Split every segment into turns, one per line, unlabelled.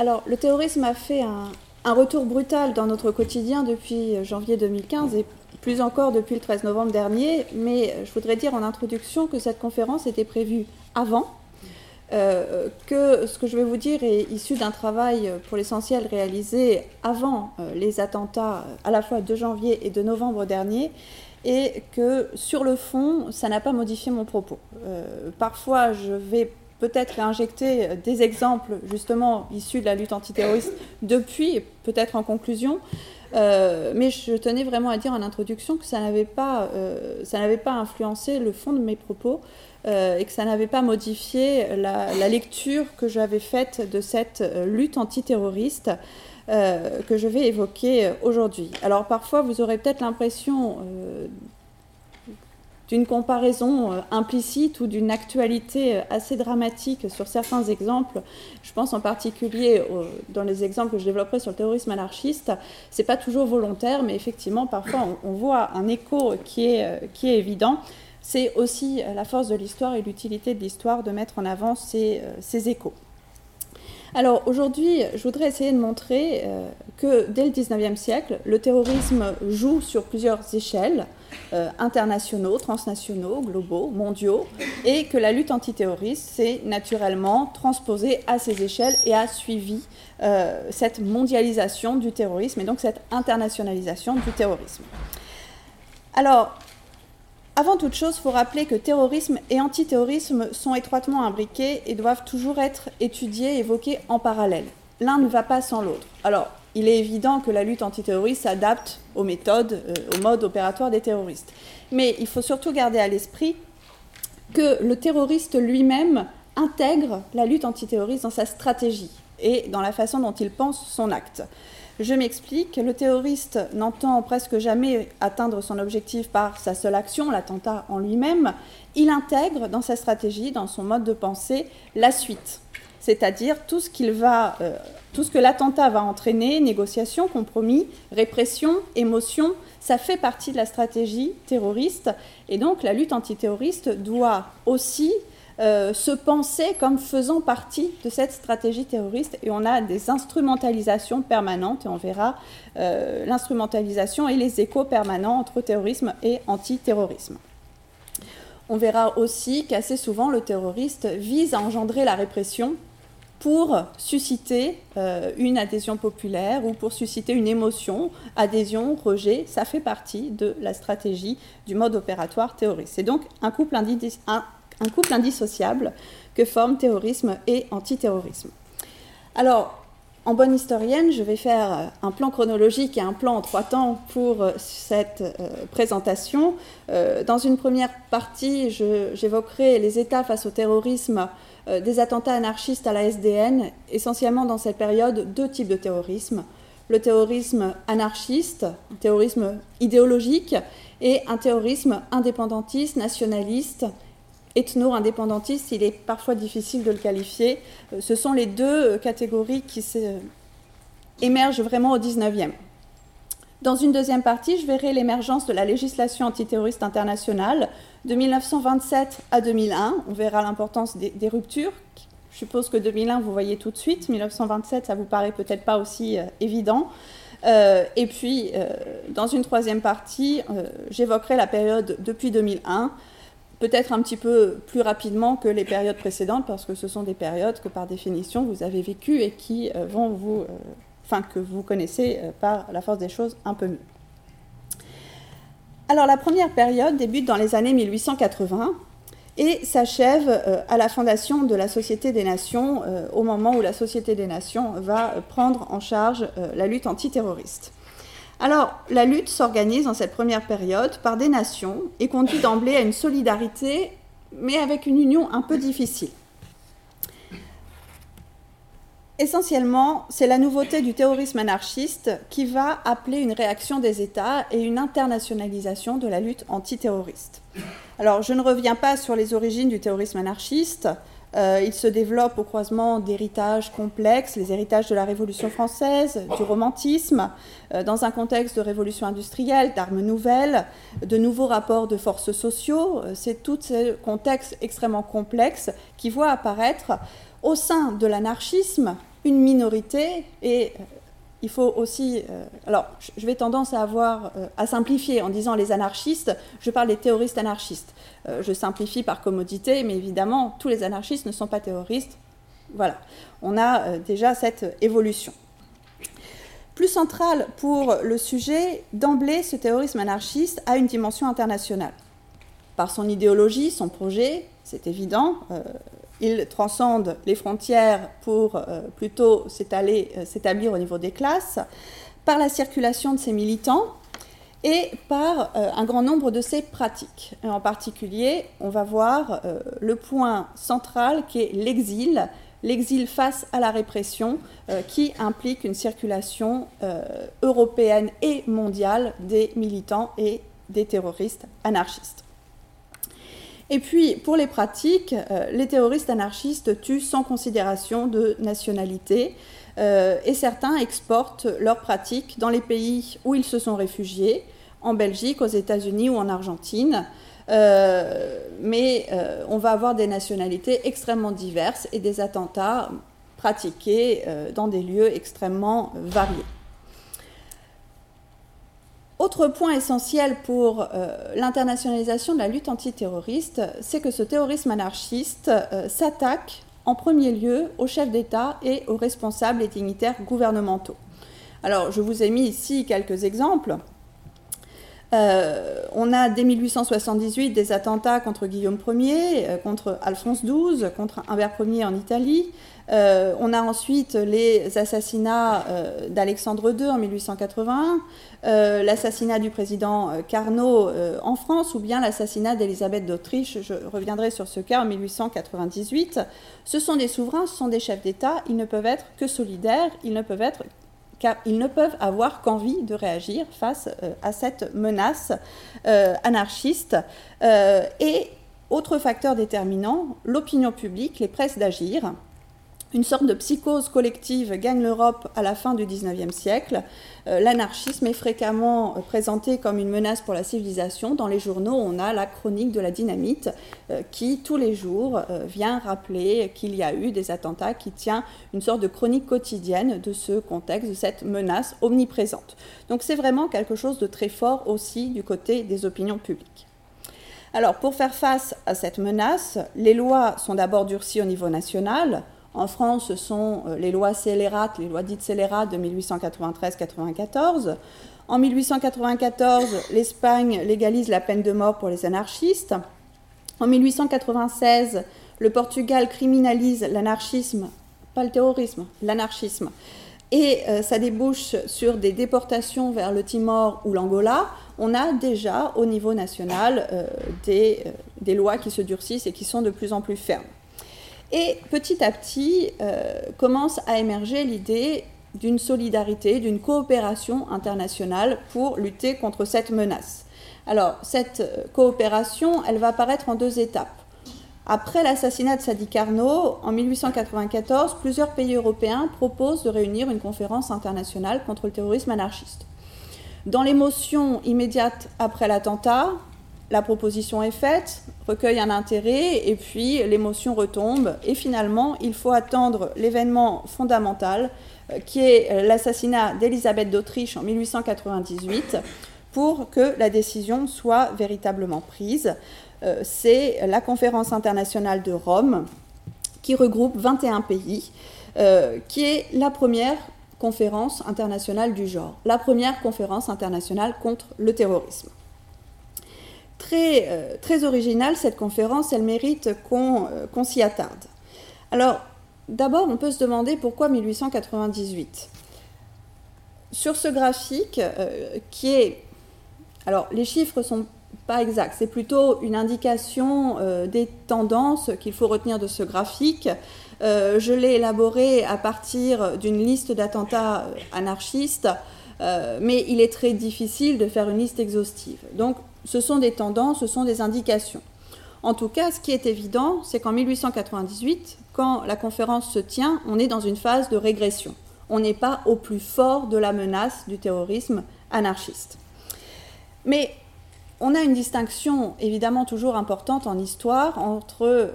Alors, le terrorisme a fait un, retour brutal dans notre quotidien depuis janvier 2015 et plus encore depuis le 13 novembre dernier, mais je voudrais dire en introduction que cette conférence était prévue avant, euh, que ce que je vais vous dire est issu d'un travail pour l'essentiel réalisé avant euh, les attentats à la fois de janvier et de novembre dernier, et que sur le fond, ça n'a pas modifié mon propos. Euh, parfois, je vais peut-être injecter des exemples justement issus de la lutte antiterroriste depuis, peut-être en conclusion, euh, mais je tenais vraiment à dire en introduction que ça n'avait pas, euh, ça n'avait pas influencé le fond de mes propos euh, et que ça n'avait pas modifié la lecture que j'avais faite de cette lutte antiterroriste que je vais évoquer aujourd'hui. Alors parfois, vous aurez peut-être l'impression d'une comparaison euh, implicite ou d'une actualité euh, assez dramatique sur certains exemples. Je pense en particulier dans les exemples que je développerai sur le terrorisme anarchiste. C'est pas toujours volontaire, mais effectivement, parfois, on, voit un écho qui est, euh, évident. C'est aussi la force de l'histoire et l'utilité de l'histoire de mettre en avant ces échos. Alors aujourd'hui, je voudrais essayer de montrer que dès le 19e siècle, le terrorisme joue sur plusieurs échelles. Euh, internationaux, transnationaux, globaux, mondiaux, et que la lutte antiterroriste s'est naturellement transposée à ces échelles et a suivi euh, cette mondialisation du terrorisme et donc cette internationalisation du terrorisme. Alors, avant toute chose, il faut rappeler que terrorisme et antiterrorisme sont étroitement imbriqués et doivent toujours être étudiés, évoqués en parallèle. L'un ne va pas sans l'autre. Alors, il est évident que la lutte antiterroriste s'adapte aux méthodes, euh, aux modes opératoires des terroristes. Mais il faut surtout garder à l'esprit que le terroriste lui-même intègre la lutte antiterroriste dans sa stratégie et dans la façon dont il pense son acte. Je m'explique, le terroriste n'entend presque jamais atteindre son objectif par sa seule action, l'attentat en lui-même, il intègre dans sa stratégie, dans son mode de pensée, la suite. C'est-à-dire tout ce euh, tout ce que l'attentat va entraîner, négociation, compromis, répression, émotion, ça fait partie de la stratégie terroriste. Et donc la lutte antiterroriste doit aussi euh, se penser comme faisant partie de cette stratégie terroriste. Et on a des instrumentalisations permanentes, et on verra euh, l'instrumentalisation et les échos permanents entre terrorisme et antiterrorisme. On verra aussi qu'assez souvent le terroriste vise à engendrer la répression pour susciter euh, une adhésion populaire ou pour susciter une émotion, adhésion, rejet, ça fait partie de la stratégie du mode opératoire terroriste. C'est donc un couple, un, un couple, indissociable que forment terrorisme et antiterrorisme. Alors, en bonne historienne, je vais faire euh, un plan chronologique et un plan en trois temps pour euh, cette présentation. dans une première partie, j'évoquerai les états face au terrorisme euh, des attentats anarchistes à la SDN, essentiellement dans cette période, deux types de terrorisme. Le terrorisme anarchiste, un terrorisme idéologique, et un terrorisme indépendantiste, nationaliste, ethno-indépendantiste, il est parfois difficile de le qualifier. Euh, ce sont les deux catégories qui émergent vraiment au 19e. Dans une deuxième partie, je verrai l'émergence de la législation antiterroriste internationale de 1927 à 2001. On verra l'importance des, ruptures. Je suppose que 2001, vous voyez tout de suite. 1927, ça vous paraît peut-être pas aussi euh, évident. Euh, et puis, euh, dans une troisième partie, j'évoquerai la période depuis 2001, peut-être un petit peu plus rapidement que les périodes précédentes, parce que ce sont des périodes que, par définition, vous avez vécues et qui vont vous enfin que vous connaissez euh, par la force des choses un peu mieux. Alors la première période débute dans les années 1880 et s'achève euh, à la fondation de la Société des Nations, euh, au moment où la Société des Nations va prendre en charge la lutte antiterroriste. Alors, la lutte s'organise dans cette première période par des nations et conduit d'emblée à une solidarité, mais avec une union un peu difficile. Essentiellement, c'est la nouveauté du terrorisme anarchiste qui va appeler une réaction des États et une internationalisation de la lutte antiterroriste. Alors, je ne reviens pas sur les origines du terrorisme anarchiste. Euh, il se développe au croisement d'héritages complexes, les héritages de la Révolution française, du romantisme, euh, dans un contexte de révolution industrielle, d'armes nouvelles, de nouveaux rapports de forces sociaux. Euh, c'est tout ce contexte extrêmement complexe qui voit apparaître au sein de l'anarchisme une minorité et il faut aussi. alors, je vais tendance à avoir à simplifier en disant les anarchistes. Je parle des terroristes anarchistes. je simplifie par commodité, mais évidemment, tous les anarchistes ne sont pas terroristes. Voilà, on a déjà cette évolution. Plus central pour le sujet, d'emblée, ce terrorisme anarchiste a une dimension internationale. Par son idéologie, son projet, c'est évident, euh, il transcende les frontières pour euh, plutôt euh, s'établir au niveau des classes, par la circulation de ses militants et par un grand nombre de ses pratiques. en particulier, on va voir le point central qui est l'exil, l'exil face à la répression euh, qui implique une circulation euh, européenne et mondiale des militants et des terroristes anarchistes. Et puis, pour les pratiques, euh, les terroristes anarchistes tuent sans considération de nationalité et certains exportent leurs pratiques dans les pays où ils se sont réfugiés, en Belgique, aux États-Unis ou en Argentine. Euh, mais euh, on va avoir des nationalités extrêmement diverses et des attentats pratiqués euh, dans des lieux extrêmement variés. Autre point essentiel pour l'internationalisation de la lutte antiterroriste, c'est que ce terrorisme anarchiste s'attaque en premier lieu aux chefs d'État et aux responsables et dignitaires gouvernementaux. Alors, je vous ai mis ici quelques exemples. Euh, on a dès 1878 des attentats contre Guillaume Ier, euh, contre Alphonse XII, contre Humbert Ier en Italie. Euh, on a ensuite les assassinats d'Alexandre II en 1881, l'assassinat du président Carnot en France ou bien l'assassinat d'Élisabeth d'Autriche. Je reviendrai sur ce cas en 1898. Ce sont des souverains, ce sont des chefs d'État, ils ne peuvent être que solidaires, ils ne peuvent ils ne peuvent avoir qu'envie de réagir face euh, à cette menace euh, anarchiste. Euh, et autre facteur déterminant, l'opinion publique les presse d'agir. Une sorte de psychose collective gagne l'Europe à la fin du XIXe siècle. Euh, l'anarchisme est fréquemment euh, présenté comme une menace pour la civilisation. Dans les journaux, on a la chronique de la dynamite euh, qui, tous les jours, vient rappeler qu'il y a eu des attentats, qui tient une sorte de chronique quotidienne de ce contexte, de cette menace omniprésente. Donc c'est vraiment quelque chose de très fort aussi du côté des opinions publiques. Alors pour faire face à cette menace, les lois sont d'abord durcies au niveau national. En France, ce sont euh, les lois scélérates, les lois dites scélérates de 1893-94. En 1894, l'Espagne légalise la peine de mort pour les anarchistes. En 1896, le Portugal criminalise l'anarchisme, pas le terrorisme, l'anarchisme. Et euh, ça débouche sur des déportations vers le Timor ou l'Angola. On a déjà au niveau national euh, des lois qui se durcissent et qui sont de plus en plus fermes. Et petit à petit euh, commence à émerger l'idée d'une solidarité, d'une coopération internationale pour lutter contre cette menace. Alors, cette euh, coopération, elle va apparaître en deux étapes. Après l'assassinat de Sadi Carnot, en 1894, plusieurs pays européens proposent de réunir une conférence internationale contre le terrorisme anarchiste. Dans l'émotion immédiate après l'attentat, la proposition est faite, recueille un intérêt, et puis l'émotion retombe. Et finalement, il faut attendre l'événement fondamental, euh, qui est l'assassinat d'Élisabeth d'Autriche en 1898, pour que la décision soit véritablement prise. Euh, c'est la conférence internationale de Rome, qui regroupe 21 pays, euh, qui est la première conférence internationale du genre, la première conférence internationale contre le terrorisme très, euh, très originale, cette conférence, elle mérite euh, qu'on s'y attarde. Alors, d'abord, on peut se demander pourquoi 1898 Sur ce graphique, euh, qui est... Alors, les chiffres sont pas exacts, c'est plutôt une indication des tendances qu'il faut retenir de ce graphique. je l'ai élaboré à partir d'une liste d'attentats anarchistes, mais il est très difficile de faire une liste exhaustive. Donc, ce sont des tendances, ce sont des indications. En tout cas, ce qui est évident, c'est qu'en 1898, quand la conférence se tient, on est dans une phase de régression. On n'est pas au plus fort de la menace du terrorisme anarchiste. Mais on a une distinction évidemment toujours importante en histoire entre, euh,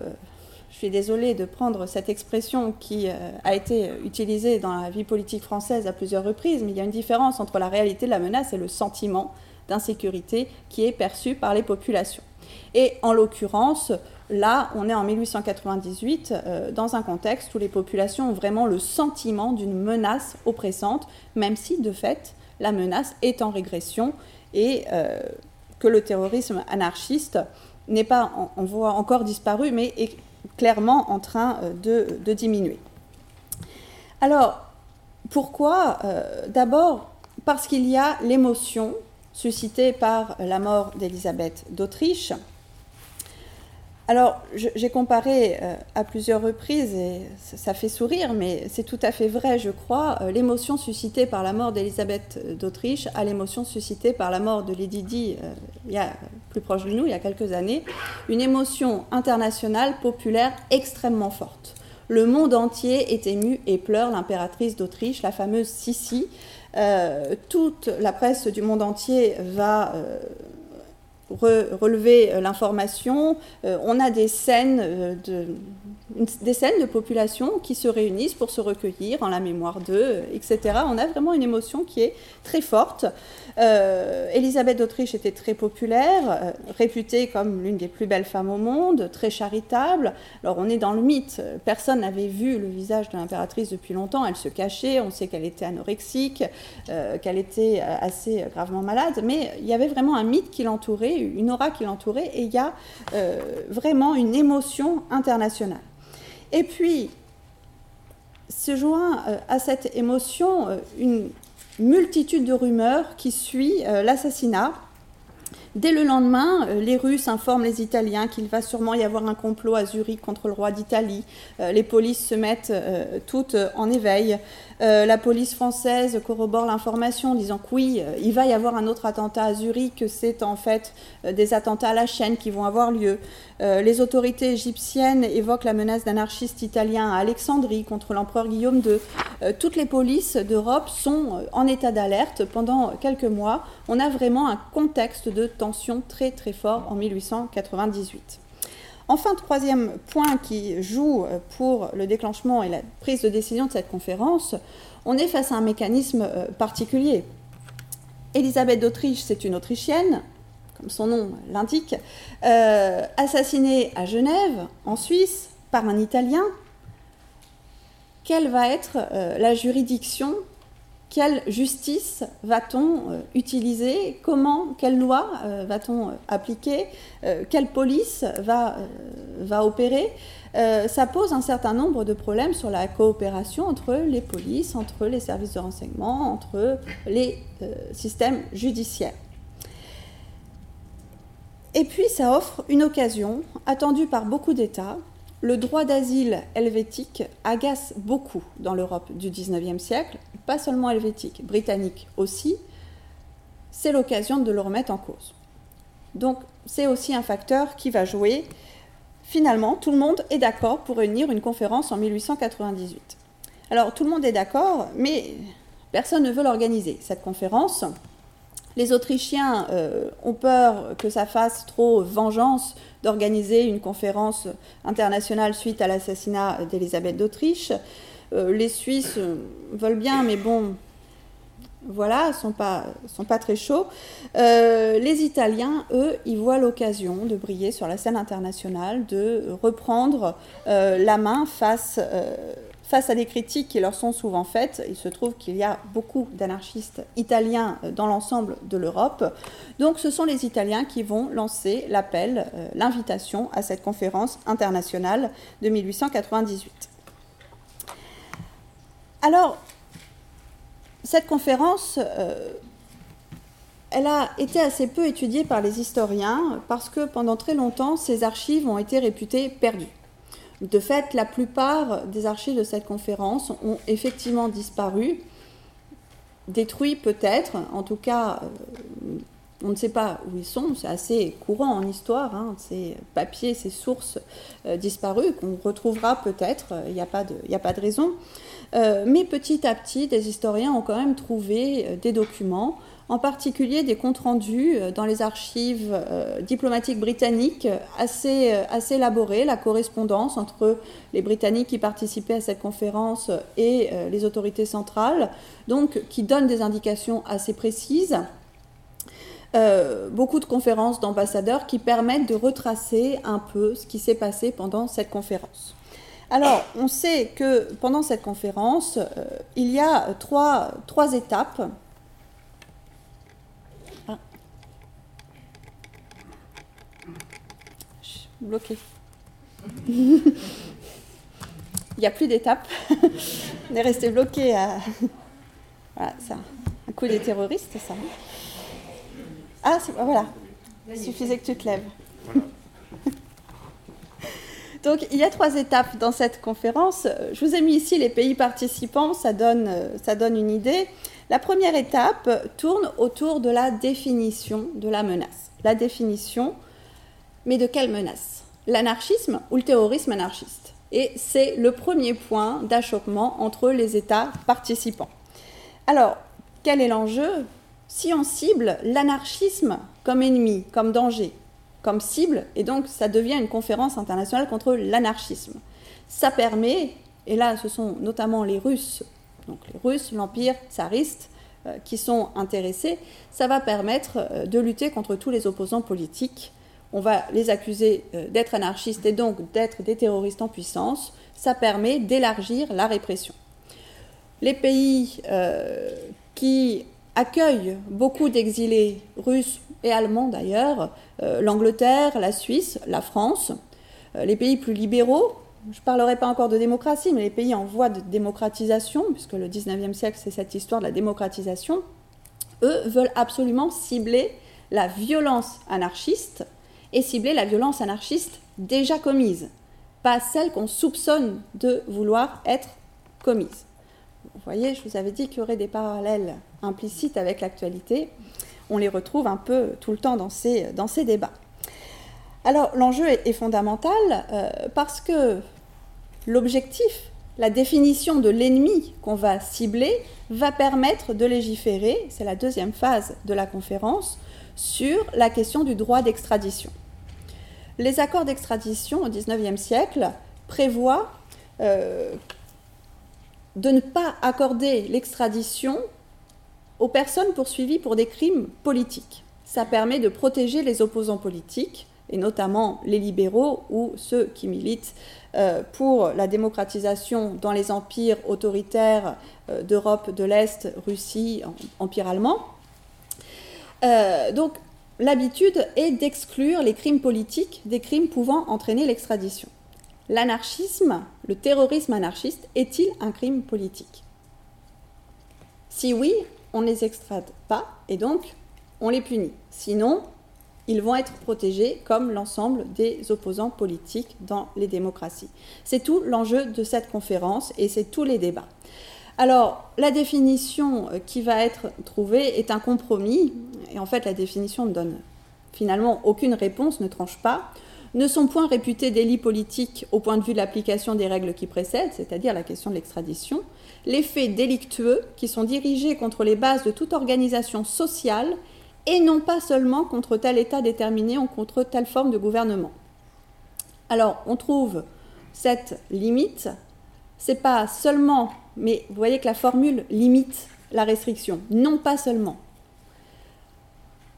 je suis désolée de prendre cette expression qui a été utilisée dans la vie politique française à plusieurs reprises, mais il y a une différence entre la réalité de la menace et le sentiment d'insécurité qui est perçu par les populations. Et en l'occurrence, là, on est en 1898 dans un contexte où les populations ont vraiment le sentiment d'une menace oppressante, même si de fait la menace est en régression et que le terrorisme anarchiste n'est pas en, voie encore disparu, mais est clairement en train euh, de, diminuer. Alors, pourquoi euh, D'abord, parce qu'il y a l'émotion suscitée par la mort d'Élisabeth d'Autriche, alors, j'ai comparé euh, à plusieurs reprises, et ça, fait sourire, mais c'est tout à fait vrai, je crois, euh, l'émotion suscitée par la mort d'Elisabeth d'Autriche à l'émotion suscitée par la mort de Lady Di, euh, plus proche de nous, il y a quelques années, une émotion internationale, populaire, extrêmement forte. Le monde entier est ému et pleure l'impératrice d'Autriche, la fameuse Sissi. Toute la presse du monde entier va relever euh, l'information. Euh, on a des scènes, euh, de, de population qui se réunissent pour se recueillir en la mémoire d'eux, etc. On a vraiment une émotion qui est très forte. Euh, Élisabeth d'Autriche était très populaire, réputée comme l'une des plus belles femmes au monde, très charitable. Alors on est dans le mythe. Personne n'avait vu le visage de l'impératrice depuis longtemps. Elle se cachait. On sait qu'elle était anorexique, qu'elle était assez gravement malade. Mais il y avait vraiment un mythe qui l'entourait, une aura qui l'entourait, et il y a vraiment une émotion internationale. Et puis, se joint euh, à cette émotion euh, une multitude de rumeurs qui suit euh, l'assassinat. Dès le lendemain, les Russes informent les Italiens qu'il va sûrement y avoir un complot à Zurich contre le roi d'Italie. Les polices se mettent toutes en éveil. La police française corrobore l'information en disant que oui, il va y avoir un autre attentat à Zurich, que c'est en fait des attentats à la chaîne qui vont avoir lieu. Euh, les autorités égyptiennes évoquent la menace d'anarchistes italiens à Alexandrie contre l'empereur Guillaume II. Euh, toutes les polices d'Europe sont euh, en état d'alerte pendant quelques mois. On a vraiment un contexte de tension très très fort en 1898. Enfin, troisième point qui joue pour le déclenchement et la prise de décision de cette conférence, on est face à un mécanisme particulier. Élisabeth d'Autriche, c'est une Autrichienne, comme son nom l'indique, euh, assassiné à Genève, en Suisse, par un Italien. Quelle va être euh, la juridiction Quelle justice va-t-on euh, utiliser Comment Quelle loi va-t-on appliquer Quelle police va, va opérer ça pose un certain nombre de problèmes sur la coopération entre les polices, entre les services de renseignement, entre les systèmes judiciaires. Et puis ça offre une occasion, attendue par beaucoup d'États. Le droit d'asile helvétique agace beaucoup dans l'Europe du XIXe siècle, pas seulement helvétique, britannique aussi. C'est l'occasion de le remettre en cause. Donc c'est aussi un facteur qui va jouer. Finalement, tout le monde est d'accord pour réunir une conférence en 1898. Alors tout le monde est d'accord, mais personne ne veut l'organiser. Cette conférence, les Autrichiens euh, ont peur que ça fasse trop vengeance d'organiser une conférence internationale suite à l'assassinat d'Élisabeth d'Autriche. Euh, les Suisses veulent bien, mais bon, voilà, sont pas, sont pas très chauds. Euh, les Italiens, eux, ils voient l'occasion de briller sur la scène internationale, de reprendre la main face Face à des critiques qui leur sont souvent faites, il se trouve qu'il y a beaucoup d'anarchistes italiens euh, dans l'ensemble de l'Europe. Donc ce sont les Italiens qui vont lancer l'appel, euh, l'invitation à cette conférence internationale de 1898. Alors, cette conférence, euh, elle a été assez peu étudiée par les historiens parce que pendant très longtemps, ces archives ont été réputées perdues. De fait, la plupart des archives de cette conférence ont effectivement disparu, détruits peut-être, en tout cas, euh, on ne sait pas où ils sont, c'est assez courant en histoire, hein, ces papiers, ces sources disparues qu'on retrouvera peut-être, il n'y a pas de raison. mais petit à petit, des historiens ont quand même trouvé des documents en particulier des comptes rendus euh, dans les archives euh, diplomatiques britanniques assez, euh, assez élaborés, la correspondance entre les Britanniques qui participaient à cette conférence et les autorités centrales, donc qui donnent des indications assez précises. beaucoup de conférences d'ambassadeurs qui permettent de retracer un peu ce qui s'est passé pendant cette conférence. Alors, on sait que pendant cette conférence, il y a trois étapes bloqué. Il n'y a plus d'étape. On est resté bloqué à. Voilà, ça. Un coup des terroristes, ça. Ah, voilà. Il suffisait que tu te lèves. Donc, il y a trois étapes dans cette conférence. Je vous ai mis ici les pays participants, ça donne, ça donne une idée. La première étape tourne autour de la définition de la menace. La définition, mais de quelle menace? L'anarchisme ou le terrorisme anarchiste? Et c'est le premier point d'achoppement entre les États participants. Alors, quel est l'enjeu? Si on cible l'anarchisme comme ennemi, comme danger, comme cible, et donc ça devient une conférence internationale contre l'anarchisme. Ça permet, et là ce sont notamment les Russes, donc les Russes, l'Empire tsariste, euh, qui sont intéressés, ça va permettre euh, de lutter contre tous les opposants politiques on va les accuser euh, d'être anarchistes et donc d'être des terroristes en puissance, ça permet d'élargir la répression. Les pays euh, qui accueillent beaucoup d'exilés russes et allemands d'ailleurs, euh, l'Angleterre, la Suisse, la France, les pays plus libéraux, je ne parlerai pas encore de démocratie, mais les pays en voie de démocratisation, puisque le 19e siècle c'est cette histoire de la démocratisation, eux veulent absolument cibler la violence anarchiste et cibler la violence anarchiste déjà commise, pas celle qu'on soupçonne de vouloir être commise. Vous voyez, je vous avais dit qu'il y aurait des parallèles implicites avec l'actualité. On les retrouve un peu tout le temps dans ces, débats. Alors l'enjeu est, fondamental euh, parce que l'objectif, la définition de l'ennemi qu'on va cibler va permettre de légiférer, c'est la deuxième phase de la conférence, sur la question du droit d'extradition. Les accords d'extradition au XIXe siècle prévoient euh, de ne pas accorder l'extradition aux personnes poursuivies pour des crimes politiques. Ça permet de protéger les opposants politiques, et notamment les libéraux ou ceux qui militent euh, pour la démocratisation dans les empires autoritaires euh, d'Europe de l'Est, Russie, empire allemand. Donc l'habitude est d'exclure les crimes politiques des crimes pouvant entraîner l'extradition. L'anarchisme, le terrorisme anarchiste, est-il un crime politique? Si oui, on ne les extrade pas et donc on les punit. Sinon, ils vont être protégés comme l'ensemble des opposants politiques dans les démocraties. C'est tout l'enjeu de cette conférence et c'est tous les débats. Alors, la définition euh, qui va être trouvée est un compromis, et en fait, la définition ne donne finalement aucune réponse, ne tranche pas. Ne sont point réputés délits politiques au point de vue de l'application des règles qui précèdent, c'est-à-dire la question de l'extradition, les faits délictueux qui sont dirigés contre les bases de toute organisation sociale et non pas seulement contre tel État déterminé ou contre telle forme de gouvernement. Alors, on trouve cette limite, c'est pas seulement mais vous voyez que la formule limite la restriction, non pas seulement.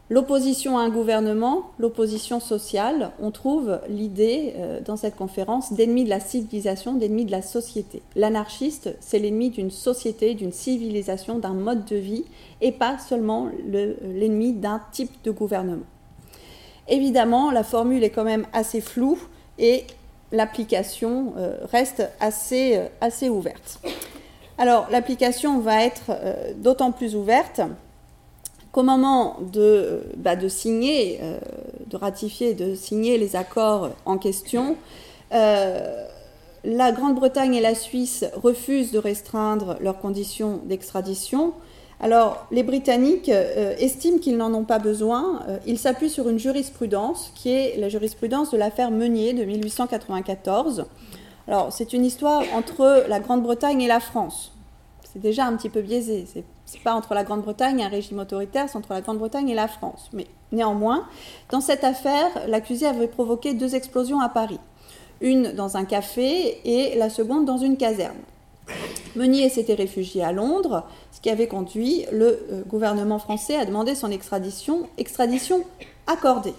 L'opposition à un gouvernement, l'opposition sociale, on trouve l'idée euh, dans cette conférence d'ennemi de la civilisation, d'ennemi de la société. L'anarchiste, c'est l'ennemi d'une société, d'une civilisation, d'un mode de vie, et pas seulement l'ennemi d'un type de gouvernement. Évidemment, la formule est quand même assez floue et l'application euh, reste assez, euh, assez ouverte. Alors, l'application va être d'autant plus ouverte qu'au moment de, bah, signer, euh, de ratifier, de signer les accords en question, euh, la Grande-Bretagne et la Suisse refusent de restreindre leurs conditions d'extradition, Alors, les Britanniques euh, estiment qu'ils n'en ont pas besoin. Euh, ils s'appuient sur une jurisprudence qui est la jurisprudence de l'affaire Meunier de 1894. Alors, c'est une histoire entre la Grande-Bretagne et la France. C'est déjà un petit peu biaisé. N'est pas entre la Grande-Bretagne et un régime autoritaire, c'est entre la Grande-Bretagne et la France. Mais néanmoins, dans cette affaire, l'accusé avait provoqué deux explosions à Paris. Une dans un café et la seconde dans une caserne. Meunier s'était réfugié à Londres, ce qui avait conduit le euh, gouvernement français à demander son extradition, extradition accordée.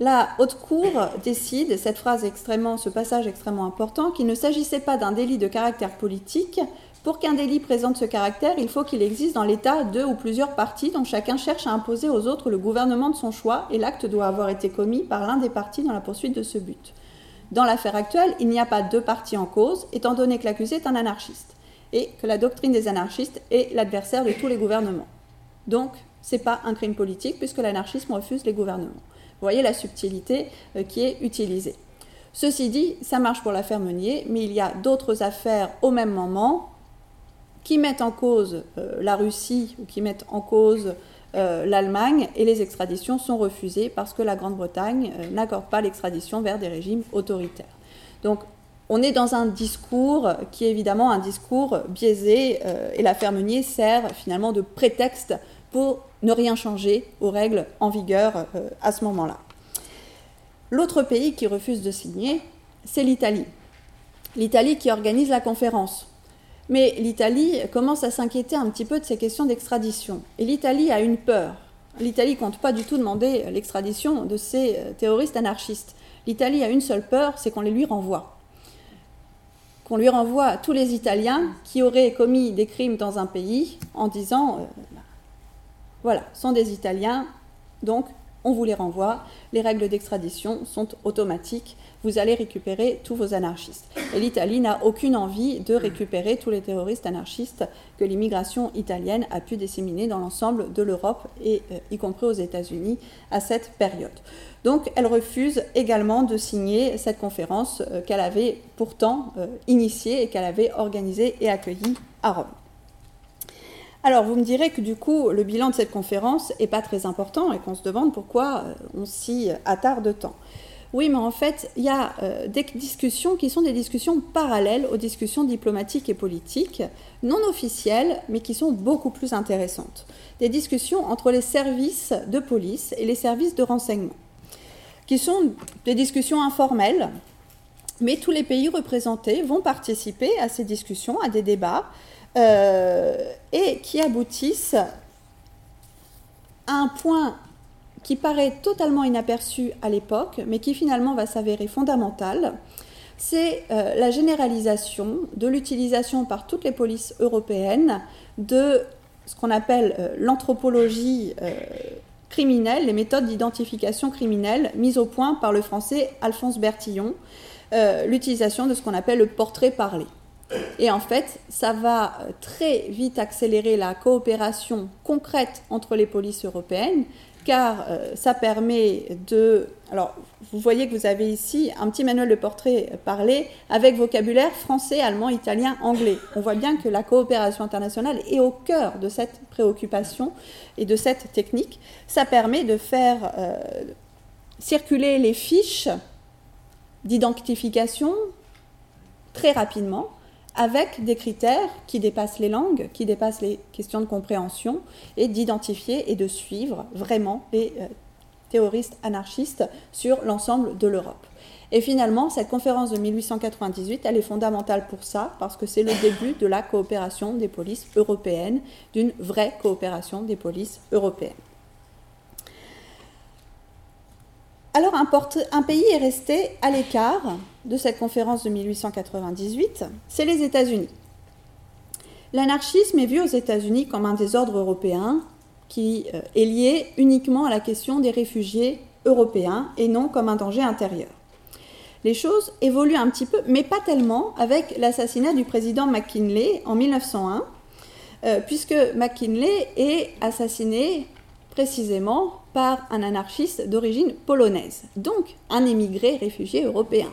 La haute cour décide, cette phrase extrêmement, ce passage extrêmement important, qu'il ne s'agissait pas d'un délit de caractère politique. Pour qu'un délit présente ce caractère, il faut qu'il existe dans l'État deux ou plusieurs parties dont chacun cherche à imposer aux autres le gouvernement de son choix et l'acte doit avoir été commis par l'un des partis dans la poursuite de ce but. Dans l'affaire actuelle, il n'y a pas deux parties en cause, étant donné que l'accusé est un anarchiste et que la doctrine des anarchistes est l'adversaire de tous les gouvernements. Donc, ce n'est pas un crime politique puisque l'anarchisme refuse les gouvernements. Vous voyez la subtilité euh, qui est utilisée. Ceci dit, ça marche pour l'affaire Meunier, mais il y a d'autres affaires au même moment qui mettent en cause euh, la Russie ou qui mettent en cause euh, l'Allemagne et les extraditions sont refusées parce que la Grande-Bretagne n'accorde pas l'extradition vers des régimes autoritaires. Donc on est dans un discours qui est évidemment un discours biaisé euh, et l'affaire Meunier sert finalement de prétexte pour ne rien changer aux règles en vigueur euh, à ce moment-là. L'autre pays qui refuse de signer, c'est l'Italie. L'Italie qui organise la conférence. Mais l'Italie commence à s'inquiéter un petit peu de ces questions d'extradition. Et l'Italie a une peur. L'Italie compte pas du tout demander l'extradition de ces euh, terroristes anarchistes. L'Italie a une seule peur, c'est qu'on les lui renvoie qu'on lui renvoie tous les Italiens qui auraient commis des crimes dans un pays en disant, euh, voilà, sont des Italiens, donc on vous les renvoie, les règles d'extradition sont automatiques, vous allez récupérer tous vos anarchistes. Et l'Italie n'a aucune envie de récupérer tous les terroristes anarchistes que l'immigration italienne a pu disséminer dans l'ensemble de l'Europe, et euh, y compris aux États-Unis, à cette période. Donc elle refuse également de signer cette conférence euh, qu'elle avait pourtant euh, initiée et qu'elle avait organisée et accueillie à Rome. Alors vous me direz que du coup le bilan de cette conférence n'est pas très important et qu'on se demande pourquoi euh, on s'y attarde tant. Oui, mais en fait, il y a des discussions qui sont des discussions parallèles aux discussions diplomatiques et politiques, non officielles, mais qui sont beaucoup plus intéressantes. Des discussions entre les services de police et les services de renseignement qui sont des discussions informelles, mais tous les pays représentés vont participer à ces discussions, à des débats, euh, et qui aboutissent à un point qui paraît totalement inaperçu à l'époque, mais qui finalement va s'avérer fondamental, c'est euh, la généralisation de l'utilisation par toutes les polices européennes de ce qu'on appelle euh, l'anthropologie criminelles, les méthodes d'identification criminelle mises au point par le français Alphonse Bertillon, euh, l'utilisation de ce qu'on appelle le portrait parlé. Et en fait, ça va euh, très vite accélérer la coopération concrète entre les polices européennes, car euh, ça permet de... Alors, vous voyez que vous avez ici un petit manuel de portrait parlé avec vocabulaire français, allemand, italien, anglais. On voit bien que la coopération internationale est au cœur de cette préoccupation et de cette technique. Ça permet de faire euh, circuler les fiches d'identification très rapidement avec des critères qui dépassent les langues, qui dépassent les questions de compréhension, et d'identifier et de suivre vraiment les euh, terroristes anarchistes sur l'ensemble de l'Europe. Et finalement, cette conférence de 1898, elle est fondamentale pour ça, parce que c'est le début de la coopération des polices européennes, d'une vraie coopération des polices européennes. Alors un, pays est resté à l'écart de cette conférence de 1898, c'est les États-Unis. L'anarchisme est vu aux États-Unis comme un désordre européen qui euh, est lié uniquement à la question des réfugiés européens et non comme un danger intérieur. Les choses évoluent un petit peu, mais pas tellement, avec l'assassinat du président McKinley en 1901, euh, puisque McKinley est assassiné précisément par un anarchiste d'origine polonaise, donc un émigré réfugié européen.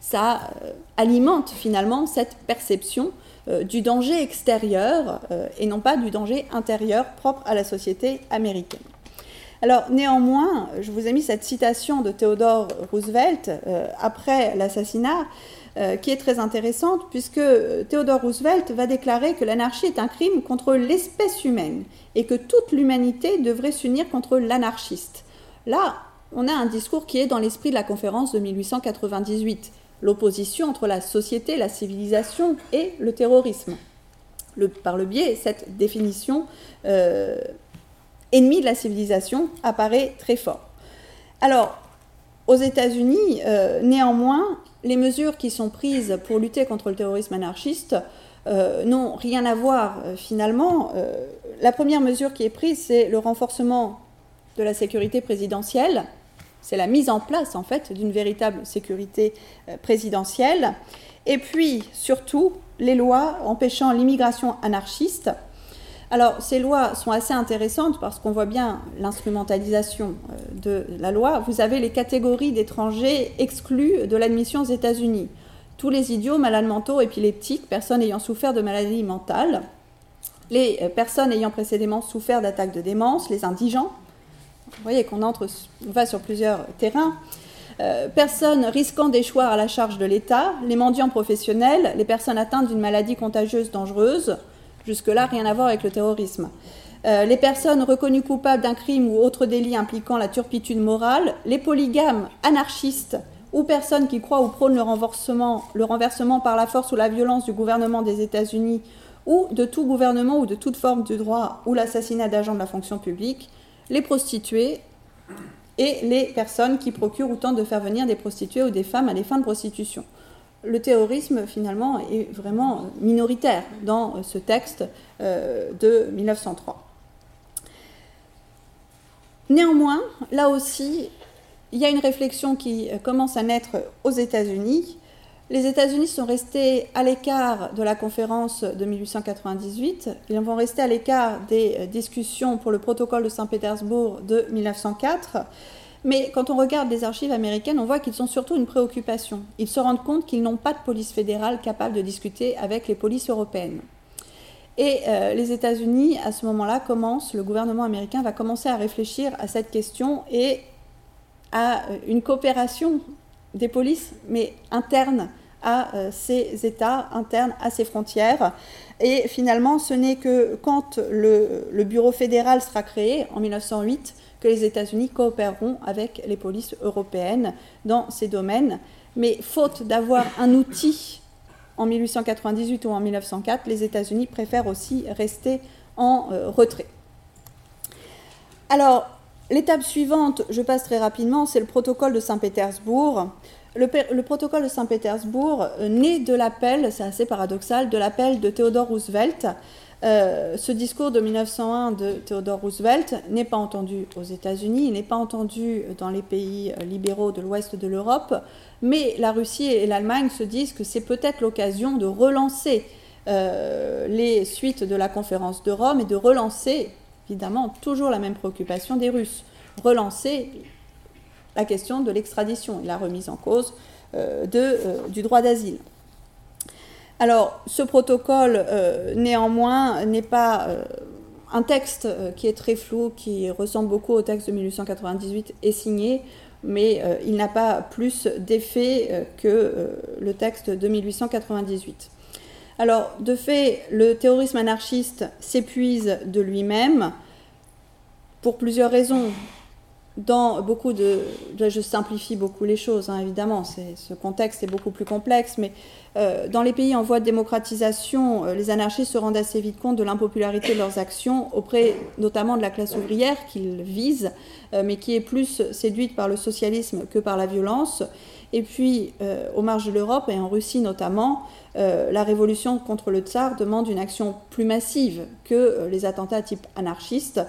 Ça euh, alimente finalement cette perception du danger extérieur et non pas du danger intérieur propre à la société américaine. Alors néanmoins, je vous ai mis cette citation de Theodore Roosevelt après l'assassinat euh, qui est très intéressante, puisque Theodore Roosevelt va déclarer que l'anarchie est un crime contre l'espèce humaine et que toute l'humanité devrait s'unir contre l'anarchiste. Là, on a un discours qui est dans l'esprit de la conférence de 1898, l'opposition entre la société, la civilisation et le terrorisme. par le biais, cette définition euh, ennemie de la civilisation apparaît très fort. Alors, aux États-Unis, euh, néanmoins, les mesures qui sont prises pour lutter contre le terrorisme anarchiste euh, n'ont rien à voir euh, finalement. la première mesure qui est prise, c'est le renforcement de la sécurité présidentielle. C'est la mise en place en fait d'une véritable sécurité présidentielle. Et puis surtout les lois empêchant l'immigration anarchiste alors, ces lois sont assez intéressantes parce qu'on voit bien l'instrumentalisation euh, de la loi. Vous avez les catégories d'étrangers exclus de l'admission aux États-Unis. Tous les idiots, malades mentaux, épileptiques, personnes ayant souffert de maladies mentales, les euh, personnes ayant précédemment souffert d'attaques de démence, les indigents. Vous voyez qu'on on va sur plusieurs terrains. Euh, personnes risquant d'échoir à la charge de l'État, les mendiants professionnels, les personnes atteintes d'une maladie contagieuse dangereuse, Jusque-là, rien à voir avec le terrorisme. Euh, les personnes reconnues coupables d'un crime ou autre délit impliquant la turpitude morale, les polygames anarchistes ou personnes qui croient ou prônent le renversement, par la force ou la violence du gouvernement des États-Unis ou de tout gouvernement ou de toute forme de droit ou l'assassinat d'agents de la fonction publique, les prostituées et les personnes qui procurent ou tentent de faire venir des prostituées ou des femmes à des fins de prostitution le terrorisme, finalement, est vraiment minoritaire dans ce texte euh, de 1903. Néanmoins, là aussi, il y a une réflexion qui commence à naître aux États-Unis. Les États-Unis sont restés à l'écart de la conférence de 1898. Ils vont rester à l'écart des discussions pour le protocole de Saint-Pétersbourg de 1904. Mais quand on regarde les archives américaines, on voit qu'ils ont surtout une préoccupation. Ils se rendent compte qu'ils n'ont pas de police fédérale capable de discuter avec les polices européennes. Et euh, les États-Unis, à ce moment-là, commencent, le gouvernement américain va commencer à réfléchir à cette question et à euh, une coopération des polices, mais interne à euh, ces États, interne à ces frontières. Et finalement, ce n'est que quand le bureau fédéral sera créé en 1908 que les États-Unis coopéreront avec les polices européennes dans ces domaines. Mais faute d'avoir un outil en 1898 ou en 1904, les États-Unis préfèrent aussi rester en euh, retrait. Alors, l'étape suivante, je passe très rapidement, c'est le protocole de Saint-Pétersbourg. Le, le, protocole de Saint-Pétersbourg euh, naît de l'appel, c'est assez paradoxal, de l'appel de Theodore Roosevelt euh, ce discours de 1901 de Theodore Roosevelt n'est pas entendu aux États-Unis, il n'est pas entendu dans les pays euh, libéraux de l'ouest de l'Europe, mais la Russie et l'Allemagne se disent que c'est peut-être l'occasion de relancer euh, les suites de la conférence de Rome et de relancer, évidemment, toujours la même préoccupation des Russes, relancer la question de l'extradition et la remise en cause du droit d'asile. Alors, ce protocole, euh, néanmoins, n'est pas euh, un texte euh, qui est très flou, qui ressemble beaucoup au texte de 1898 et signé, mais il n'a pas plus d'effet que le texte de 1898. Alors, de fait, le terrorisme anarchiste s'épuise de lui-même pour plusieurs raisons dans beaucoup de, je simplifie beaucoup les choses, hein, évidemment, ce contexte est beaucoup plus complexe, mais euh, dans les pays en voie de démocratisation, euh, les anarchistes se rendent assez vite compte de l'impopularité de leurs actions auprès notamment de la classe ouvrière qu'ils visent, euh, mais qui est plus séduite par le socialisme que par la violence. Et puis, aux marges de l'Europe et en Russie notamment, la révolution contre le tsar demande une action plus massive que les attentats type anarchistes.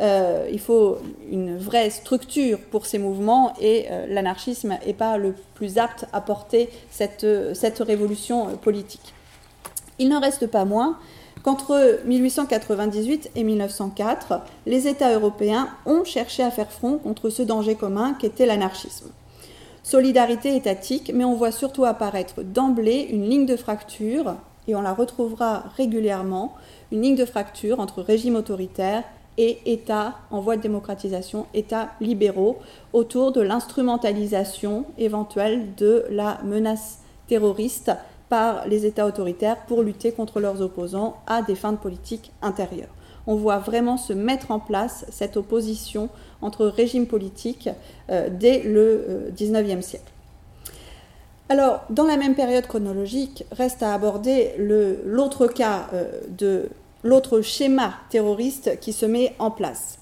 Euh, il faut une vraie structure pour ces mouvements et euh, l'anarchisme n'est pas le plus apte à porter cette, cette révolution euh, politique. Il n'en reste pas moins qu'entre 1898 et 1904, les États européens ont cherché à faire front contre ce danger commun qu'était l'anarchisme. Solidarité étatique, mais on voit surtout apparaître d'emblée une ligne de fracture et on la retrouvera régulièrement, une ligne de fracture entre régime autoritaire et États en voie de démocratisation, États libéraux, autour de l'instrumentalisation éventuelle de la menace terroriste par les États autoritaires pour lutter contre leurs opposants à des fins de politique intérieure. On voit vraiment se mettre en place cette opposition entre régimes politiques euh, dès le euh, siècle. Alors, dans la même période chronologique, reste à aborder l'autre cas euh, de l'autre schéma terroriste qui se met en place.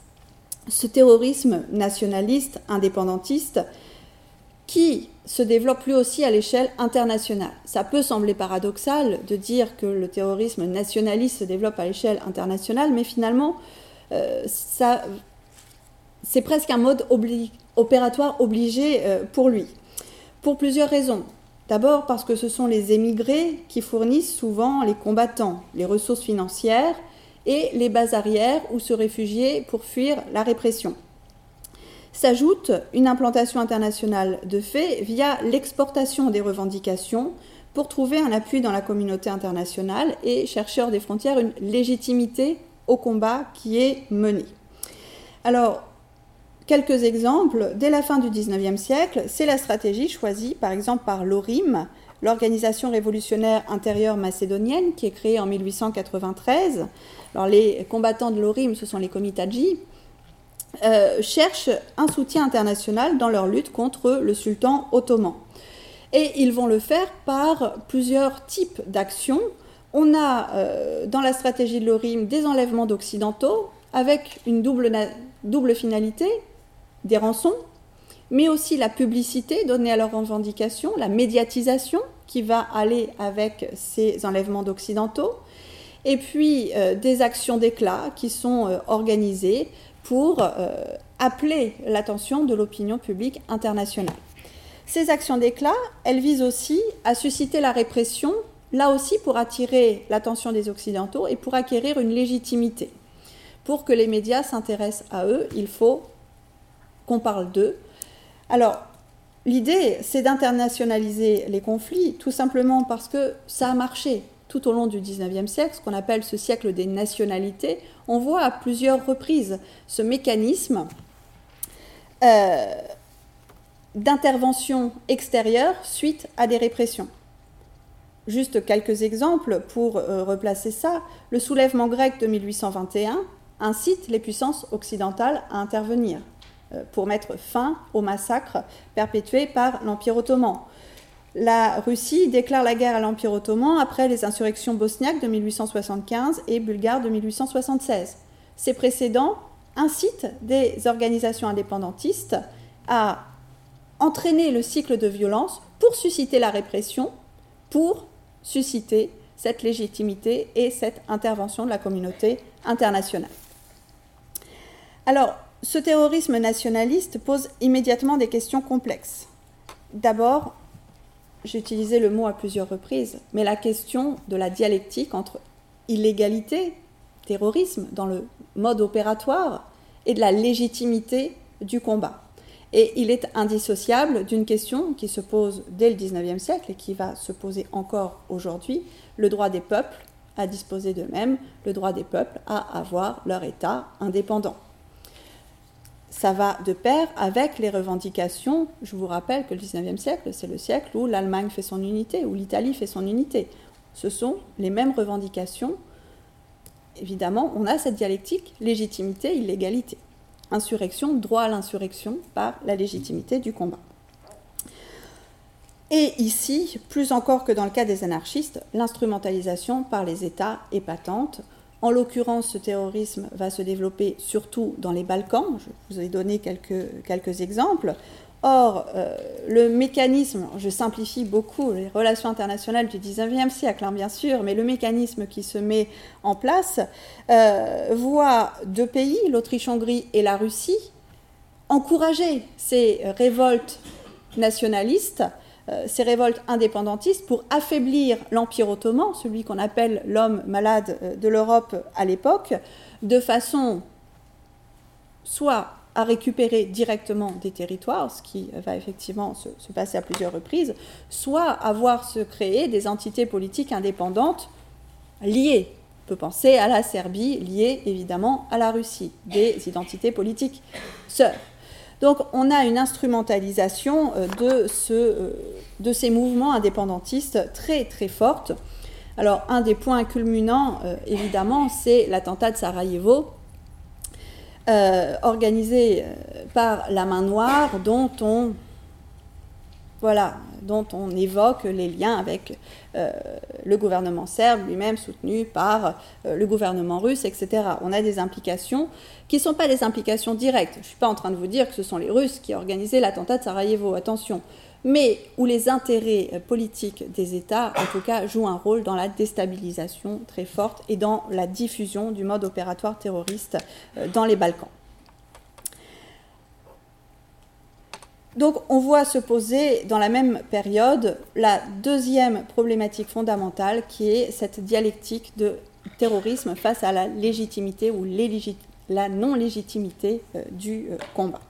Ce terrorisme nationaliste, indépendantiste, qui se développe lui aussi à l'échelle internationale. Ça peut sembler paradoxal de dire que le terrorisme nationaliste se développe à l'échelle internationale, mais finalement, euh, c'est presque un mode opératoire obligé euh, pour lui, pour plusieurs raisons. D'abord parce que ce sont les émigrés qui fournissent souvent les combattants, les ressources financières et les bases arrières où se réfugier pour fuir la répression. S'ajoute une implantation internationale de fait via l'exportation des revendications pour trouver un appui dans la communauté internationale et chercher hors des frontières une légitimité au combat qui est mené. Alors, Quelques exemples, dès la fin du XIXe siècle, c'est la stratégie choisie par exemple par l'ORIM, l'Organisation révolutionnaire intérieure macédonienne, qui est créée en 1893. Alors les combattants de l'ORIM, ce sont les Komitadji, euh, cherchent un soutien international dans leur lutte contre le sultan ottoman. Et ils vont le faire par plusieurs types d'actions. On a euh, dans la stratégie de l'ORIM des enlèvements d'occidentaux avec une double, double finalité, des rançons, mais aussi la publicité donnée à leurs revendications, la médiatisation qui va aller avec ces enlèvements d'occidentaux, et puis euh, des actions d'éclat qui sont euh, organisées pour euh, appeler l'attention de l'opinion publique internationale. Ces actions d'éclat, elles visent aussi à susciter la répression, là aussi pour attirer l'attention des Occidentaux et pour acquérir une légitimité. Pour que les médias s'intéressent à eux, il faut qu'on parle d'eux. Alors, l'idée, c'est d'internationaliser les conflits, tout simplement parce que ça a marché tout au long du 19e siècle, ce qu'on appelle ce siècle des nationalités. On voit à plusieurs reprises ce mécanisme euh, d'intervention extérieure suite à des répressions. Juste quelques exemples pour euh, replacer ça. Le soulèvement grec de 1821 incite les puissances occidentales à intervenir. Euh, pour mettre fin au massacre perpétué par l'Empire ottoman. La Russie déclare la guerre à l'Empire ottoman après les insurrections bosniaques de 1875 et bulgares de 1876. Ces précédents incitent des organisations indépendantistes à entraîner le cycle de violence pour susciter la répression, pour susciter cette légitimité et cette intervention de la communauté internationale. Alors, ce terrorisme nationaliste pose immédiatement des questions complexes. D'abord, j'ai utilisé le mot à plusieurs reprises, mais la question de la dialectique entre illégalité, terrorisme dans le mode opératoire, et de la légitimité du combat. Et il est indissociable d'une question qui se pose dès le XIXe siècle et qui va se poser encore aujourd'hui, le droit des peuples à disposer d'eux-mêmes, le droit des peuples à avoir leur État indépendant ça va de pair avec les revendications. Je vous rappelle que le 19e siècle, c'est le siècle où l'Allemagne fait son unité, où l'Italie fait son unité. Ce sont les mêmes revendications. Évidemment, on a cette dialectique légitimité, illégalité. Insurrection, droit à l'insurrection par la légitimité du combat. Et ici, plus encore que dans le cas des anarchistes, l'instrumentalisation par les États est patente. En l'occurrence, ce terrorisme va se développer surtout dans les Balkans. Je vous ai donné quelques, exemples. Or, euh, le mécanisme, je simplifie beaucoup les relations internationales du 19e siècle, hein, bien sûr, mais le mécanisme qui se met en place euh, voit deux pays, l'Autriche-Hongrie et la Russie, encourager ces révoltes nationalistes ces révoltes indépendantistes pour affaiblir l'Empire ottoman, celui qu'on appelle l'homme malade euh, de l'Europe à l'époque, de façon soit à récupérer directement des territoires, ce qui va effectivement se, se passer à plusieurs reprises, soit à voir se créer des entités politiques indépendantes liées. On peut penser à la Serbie, liée évidemment à la Russie, des identités politiques sœurs. Donc on a une instrumentalisation euh, euh, de ces mouvements indépendantistes très très forte. Alors un des points culminants, euh, évidemment, c'est l'attentat de Sarajevo, organisé par la main noire, dont on, voilà, dont on évoque les liens avec le gouvernement serbe, lui-même soutenu par le gouvernement russe, etc. On a des implications qui ne sont pas des implications directes. Je ne suis pas en train de vous dire que ce sont les Russes qui ont organisé l'attentat de Sarajevo, attention, mais où les intérêts euh, politiques des États, en tout cas, jouent un rôle dans la déstabilisation très forte et dans la diffusion du mode opératoire terroriste euh, dans les Balkans. Donc on voit se poser dans la même période la deuxième problématique fondamentale qui est cette dialectique de terrorisme face à la légitimité ou la non-légitimité euh, du euh, combat.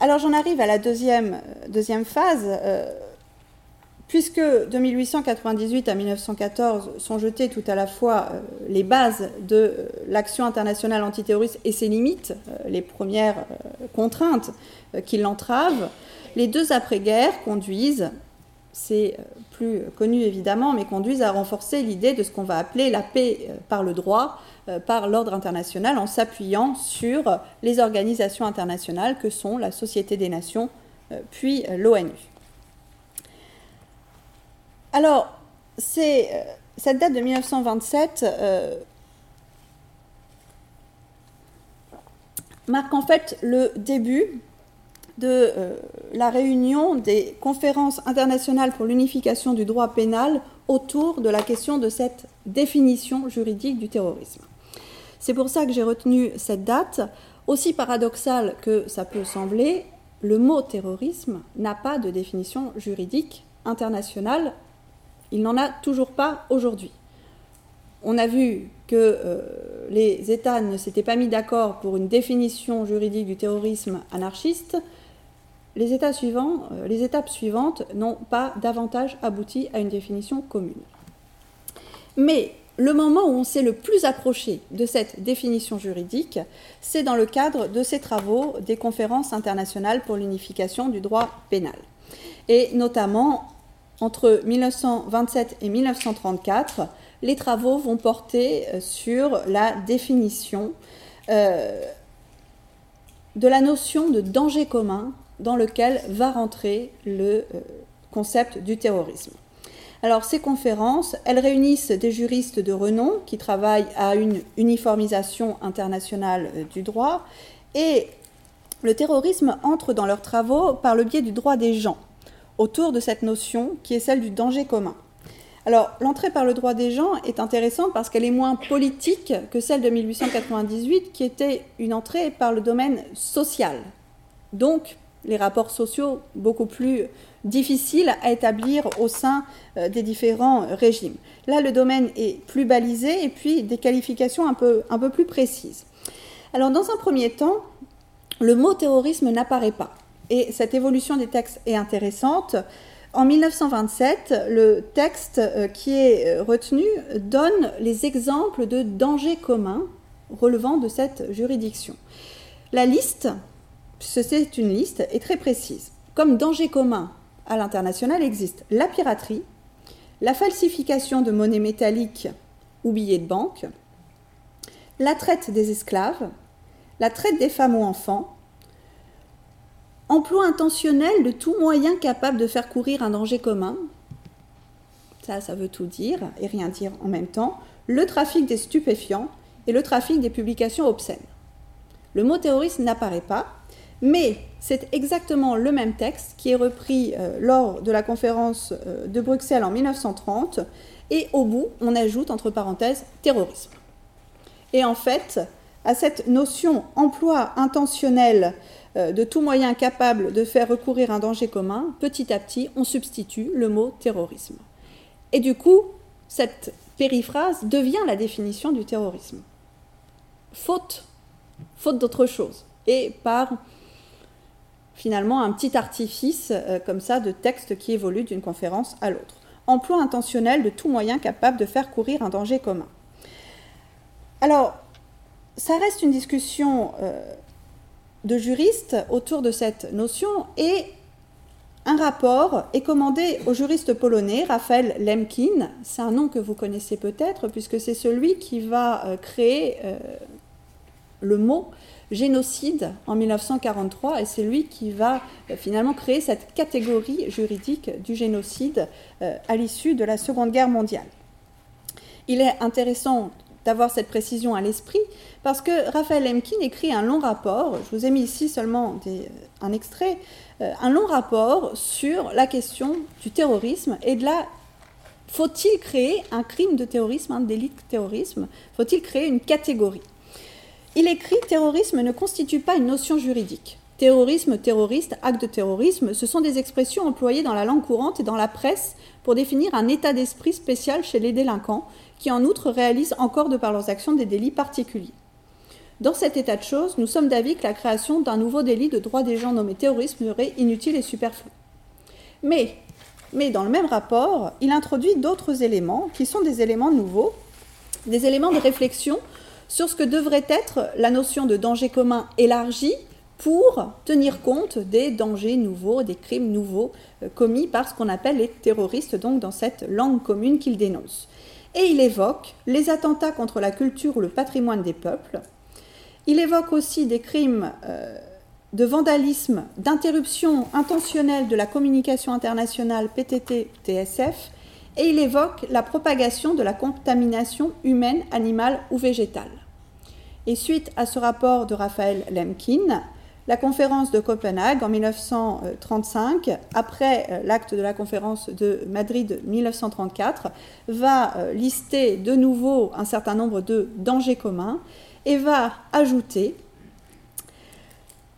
Alors j'en arrive à la deuxième, euh, deuxième phase. Puisque de 1898 à 1914 sont jetées tout à la fois les bases de l'action internationale antiterroriste et ses limites, les premières contraintes qui l'entravent, les deux après-guerres conduisent, c'est plus connu évidemment, mais conduisent à renforcer l'idée de ce qu'on va appeler la paix par le droit, euh, par l'ordre international en s'appuyant sur les organisations internationales que sont la Société des Nations euh, puis euh, l'ONU. Alors, cette date de 1927 marque en fait le début de la réunion des conférences internationales pour l'unification du droit pénal autour de la question de cette définition juridique du terrorisme. C'est pour ça que j'ai retenu cette date. Aussi paradoxal que ça peut sembler, le mot terrorisme n'a pas de définition juridique internationale. Il n'en a toujours pas aujourd'hui. On a vu que euh, les États ne s'étaient pas mis d'accord pour une définition juridique du terrorisme anarchiste. Les, euh, les étapes suivantes n'ont pas davantage abouti à une définition commune. Mais le moment où on s'est le plus approché de cette définition juridique, c'est dans le cadre de ces travaux des conférences internationales pour l'unification du droit pénal. Et notamment, entre 1927 et 1934, les travaux vont porter euh, sur la définition euh, de la notion de danger commun dans lequel va rentrer le euh, concept du terrorisme. Alors ces conférences, elles réunissent des juristes de renom qui travaillent à une uniformisation internationale du droit et le terrorisme entre dans leurs travaux par le biais du droit des gens, autour de cette notion qui est celle du danger commun. Alors, l'entrée par le droit des gens est intéressante parce qu'elle est moins politique que celle de 1898, qui était une entrée par le domaine social. Donc, les rapports sociaux beaucoup plus difficiles à établir au sein euh, des différents régimes. Là, le domaine est plus balisé et puis des qualifications un peu, un peu plus précises. Alors, dans un premier temps, le mot terrorisme n'apparaît pas. Et cette évolution des textes est intéressante. En 1927, le texte euh, qui est euh, retenu donne les exemples de dangers communs relevant de cette juridiction. La liste c'est une liste est très précise. Comme danger commun à l'international existe la piraterie, la falsification de monnaie métallique ou billets de banque, la traite des esclaves, la traite des femmes ou enfants, emploi intentionnel de tout moyen capable de faire courir un danger commun, ça, ça veut tout dire et rien dire en même temps, le trafic des stupéfiants et le trafic des publications obscènes. Le mot terroriste n'apparaît pas, mais c'est exactement le même texte qui est repris euh, lors de la conférence euh, de Bruxelles en 1930, et au bout, on ajoute entre parenthèses terrorisme. Et en fait, à cette notion emploi intentionnel de tout moyen capable de faire recourir un danger commun, petit à petit, on substitue le mot terrorisme. Et du coup, cette périphrase devient la définition du terrorisme. Faute faute d'autre chose, et par finalement un petit artifice euh, comme ça de texte qui évolue d'une conférence à l'autre. Emploi intentionnel de tout moyen capable de faire courir un danger commun. Alors, ça reste une discussion euh, de juristes autour de cette notion et un rapport est commandé au juriste polonais Raphaël Lemkin. C'est un nom que vous connaissez peut-être puisque c'est celui qui va euh, créer euh, le mot génocide en 1943 et c'est lui qui va finalement créer cette catégorie juridique du génocide à l'issue de la Seconde Guerre mondiale. Il est intéressant d'avoir cette précision à l'esprit, parce que Raphaël Lemkin écrit un long rapport, je vous ai mis ici seulement un extrait, euh, un long rapport sur la question du terrorisme et de la... Faut-il créer un crime de terrorisme, un délit de terrorisme Faut-il créer une catégorie? Il écrit Terrorisme ne constitue pas une notion juridique. Terrorisme, terroriste, acte de terrorisme, ce sont des expressions employées dans la langue courante et dans la presse pour définir un état d'esprit spécial chez les délinquants qui en outre réalisent encore de par leurs actions des délits particuliers. Dans cet état de choses, nous sommes d'avis que la création d'un nouveau délit de droit des gens nommé terrorisme serait inutile et superflu. Mais, dans le même rapport, il introduit d'autres éléments qui sont des éléments nouveaux, des éléments de réflexion sur ce que devrait être la notion de danger commun élargie pour tenir compte des dangers nouveaux, des crimes nouveaux euh, commis par ce qu'on appelle les terroristes, donc dans cette langue commune qu'il dénonce et il évoque les attentats contre la culture ou le patrimoine des peuples. Il évoque aussi des crimes euh, de vandalisme, d'interruption intentionnelle de la communication internationale PTT-TSF, et il évoque la propagation de la contamination humaine, animale ou végétale. Et suite à ce rapport de Raphaël Lemkin, la conférence de Copenhague en 1935, après euh, l'acte de la conférence de Madrid 1934, va euh, lister de nouveau un certain nombre de dangers communs et va ajouter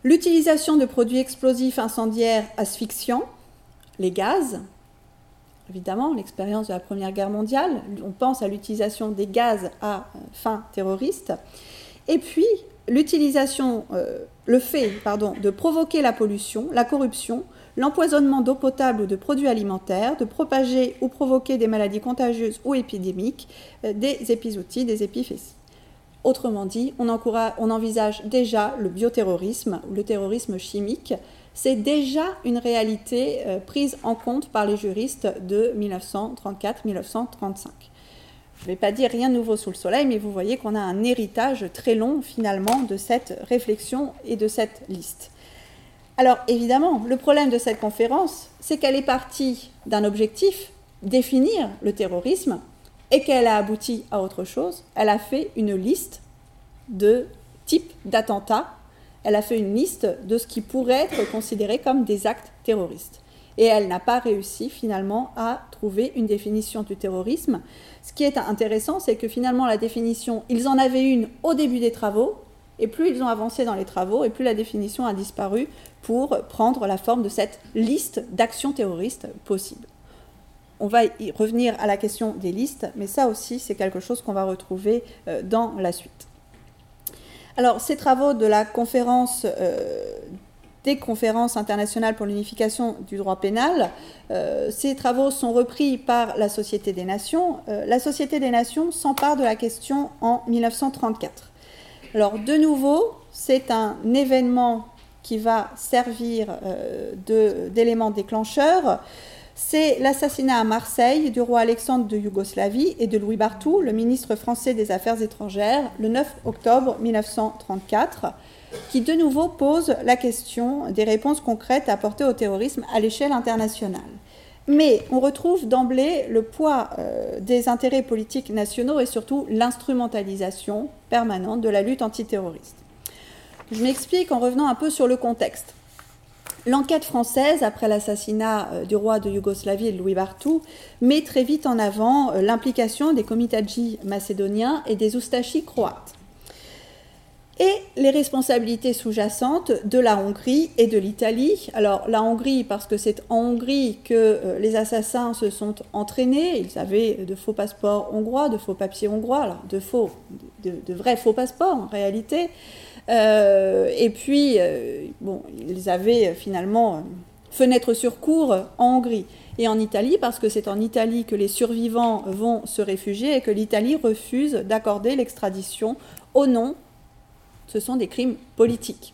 l'utilisation de produits explosifs incendiaires asphyxiants, les gaz, évidemment, l'expérience de la Première Guerre mondiale, on pense à l'utilisation des gaz à euh, fin terroriste, et puis l'utilisation, le fait de provoquer la pollution, la corruption, l'empoisonnement d'eau potable ou de produits alimentaires, de propager ou provoquer des maladies contagieuses ou épidémiques, euh, des épizooties, des épiphéties. Autrement dit, on, on envisage déjà le bioterrorisme ou le terrorisme chimique. C'est déjà une réalité euh, prise en compte par les juristes de 1934-1935. Je ne vais pas dire rien de nouveau sous le soleil, mais vous voyez qu'on a un héritage très long finalement de cette réflexion et de cette liste. Alors évidemment, le problème de cette conférence, c'est qu'elle est partie d'un objectif, définir le terrorisme, et qu'elle a abouti à autre chose. Elle a fait une liste de types d'attentats, elle a fait une liste de ce qui pourrait être considéré comme des actes terroristes. Et elle n'a pas réussi finalement à trouver une définition du terrorisme ce qui est intéressant, c'est que finalement la définition, ils en avaient une au début des travaux, et plus ils ont avancé dans les travaux, et plus la définition a disparu pour prendre la forme de cette liste d'actions terroristes possibles. On va y revenir à la question des listes, mais ça aussi, c'est quelque chose qu'on va retrouver euh, dans la suite. Alors, ces travaux de la conférence euh, des conférences internationales pour l'unification du droit pénal. Euh, ces travaux sont repris par la Société des Nations. Euh, la Société des Nations s'empare de la question en 1934. Alors de nouveau, c'est un événement qui va servir euh, d'élément déclencheur. C'est l'assassinat à Marseille du roi Alexandre de Yougoslavie et de Louis Barthou, le ministre français des Affaires étrangères, le 9 octobre 1934 qui de nouveau pose la question des réponses concrètes à apporter au terrorisme à l'échelle internationale. Mais on retrouve d'emblée le poids euh, des intérêts politiques nationaux et surtout l'instrumentalisation permanente de la lutte antiterroriste. Je m'explique en revenant un peu sur le contexte. L'enquête française, après l'assassinat euh, du roi de Yougoslavie Louis Barthou, met très vite en avant euh, l'implication des comitadji macédoniens et des oustachis croates et les responsabilités sous-jacentes de la Hongrie et de l'Italie. Alors la Hongrie parce que c'est en Hongrie que euh, les assassins se sont entraînés, ils avaient de faux passeports hongrois, de faux papiers hongrois, de faux, de, vrais faux passeports en réalité. et puis, bon, ils avaient finalement fenêtre sur cour en Hongrie et en Italie, parce que c'est en Italie que les survivants vont se réfugier et que l'Italie refuse d'accorder l'extradition au nom, ce sont des crimes politiques.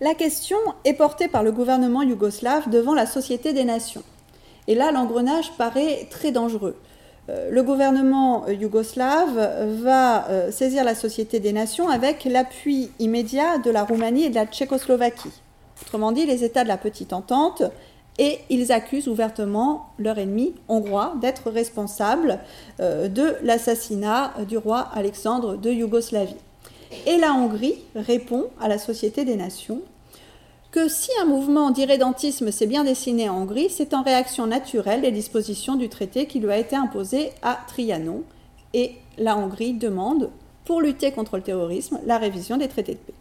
La question est portée par le gouvernement yougoslave devant la Société des Nations. Et là, l'engrenage paraît très dangereux. Euh, le gouvernement yougoslave va euh, saisir la Société des Nations avec l'appui immédiat de la Roumanie et de la Tchécoslovaquie. Autrement dit, les États de la petite entente et ils accusent ouvertement leur ennemi hongrois d'être responsable euh, de l'assassinat du roi Alexandre de Yougoslavie. Et la Hongrie répond à la Société des Nations que si un mouvement d'irrédentisme s'est bien dessiné en Hongrie, c'est en réaction naturelle des dispositions du traité qui lui a été imposé à Trianon. Et la Hongrie demande, pour lutter contre le terrorisme, la révision des traités de paix.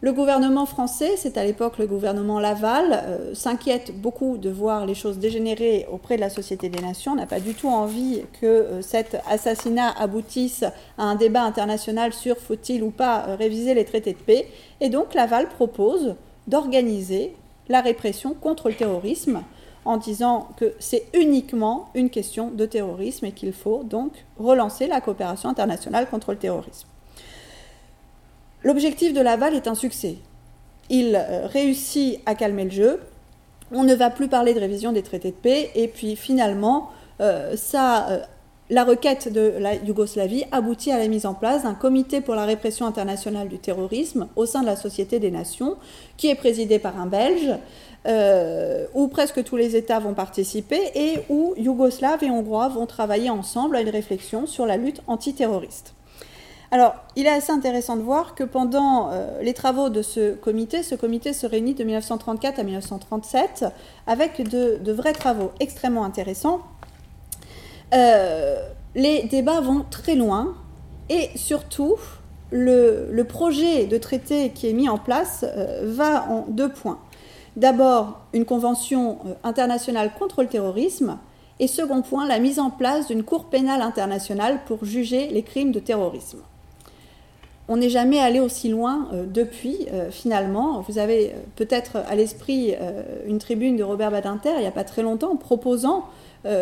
Le gouvernement français, c'est à l'époque le gouvernement Laval, euh, s'inquiète beaucoup de voir les choses dégénérer auprès de la Société des Nations, n'a pas du tout envie que euh, cet assassinat aboutisse à un débat international sur faut-il ou pas euh, réviser les traités de paix. Et donc Laval propose d'organiser la répression contre le terrorisme en disant que c'est uniquement une question de terrorisme et qu'il faut donc relancer la coopération internationale contre le terrorisme. L'objectif de Laval est un succès. Il euh, réussit à calmer le jeu. On ne va plus parler de révision des traités de paix. Et puis finalement, euh, euh, la requête de la Yougoslavie aboutit à la mise en place d'un comité pour la répression internationale du terrorisme au sein de la Société des Nations, qui est présidé par un Belge, où presque tous les États vont participer et où Yougoslaves et Hongrois vont travailler ensemble à une réflexion sur la lutte antiterroriste. Alors, il est assez intéressant de voir que pendant euh, les travaux de ce comité, ce comité se réunit de 1934 à 1937 avec de, vrais travaux extrêmement intéressants. Euh, les débats vont très loin et surtout, le, projet de traité qui est mis en place euh, va en deux points. D'abord, une convention internationale contre le terrorisme et second point, la mise en place d'une cour pénale internationale pour juger les crimes de terrorisme on n'est jamais allé aussi loin euh, depuis, euh, finalement. Vous avez euh, peut-être à l'esprit une tribune de Robert Badinter, il n'y a pas très longtemps, proposant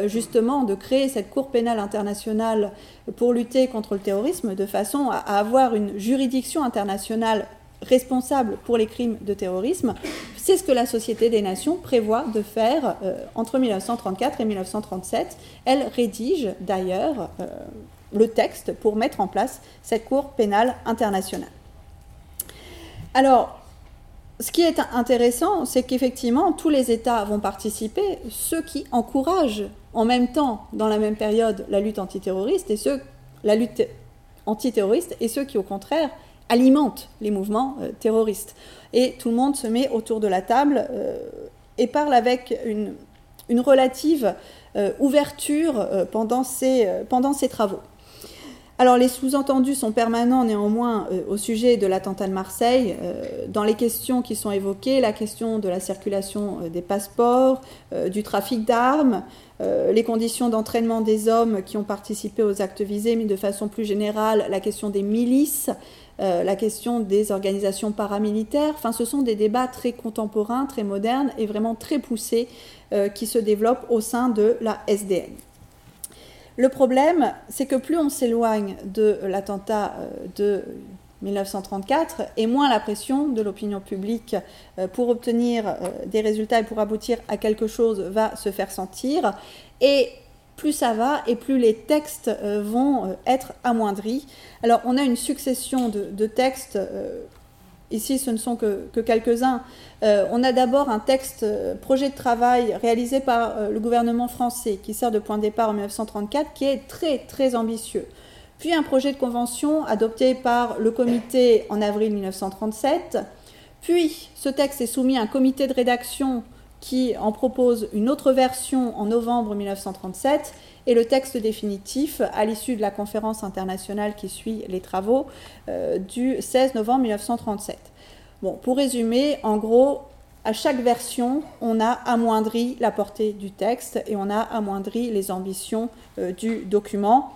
justement de créer cette Cour pénale internationale pour lutter contre le terrorisme, de façon à, avoir une juridiction internationale responsable pour les crimes de terrorisme. C'est ce que la Société des Nations prévoit de faire entre 1934 et 1937. Elle rédige d'ailleurs le texte pour mettre en place cette Cour pénale internationale. Alors, ce qui est intéressant, c'est qu'effectivement, tous les États vont participer, ceux qui encouragent en même temps, dans la même période, la lutte antiterroriste et ceux, qui, au contraire, alimentent les mouvements euh, terroristes. Et tout le monde se met autour de la table euh, et parle avec une, relative euh, ouverture pendant ces travaux. Alors les sous-entendus sont permanents néanmoins euh, au sujet de l'attentat de Marseille. Euh, dans les questions qui sont évoquées, la question de la circulation euh, des passeports, du trafic d'armes, les conditions d'entraînement des hommes qui ont participé aux actes visés, mais de façon plus générale, la question des milices, la question des organisations paramilitaires. Enfin, ce sont des débats très contemporains, très modernes et vraiment très poussés qui se développent au sein de la SDN. Le problème, c'est que plus on s'éloigne de l'attentat euh, de 1934 et moins la pression de l'opinion publique euh, pour obtenir euh, des résultats et pour aboutir à quelque chose va se faire sentir. Et plus ça va et plus les textes vont être amoindris. Alors on a une succession de, textes Ici, ce ne sont que, quelques-uns. Euh, on a d'abord un texte, euh, projet de travail réalisé par euh, le gouvernement français, qui sert de point de départ en 1934, qui est très, très ambitieux. Puis un projet de convention adopté par le comité en avril 1937. Puis ce texte est soumis à un comité de rédaction qui en propose une autre version en novembre 1937 et le texte définitif à l'issue de la conférence internationale qui suit les travaux euh, du 16 novembre 1937. Bon, pour résumer, en gros, à chaque version, on a amoindri la portée du texte et on a amoindri les ambitions euh, du document.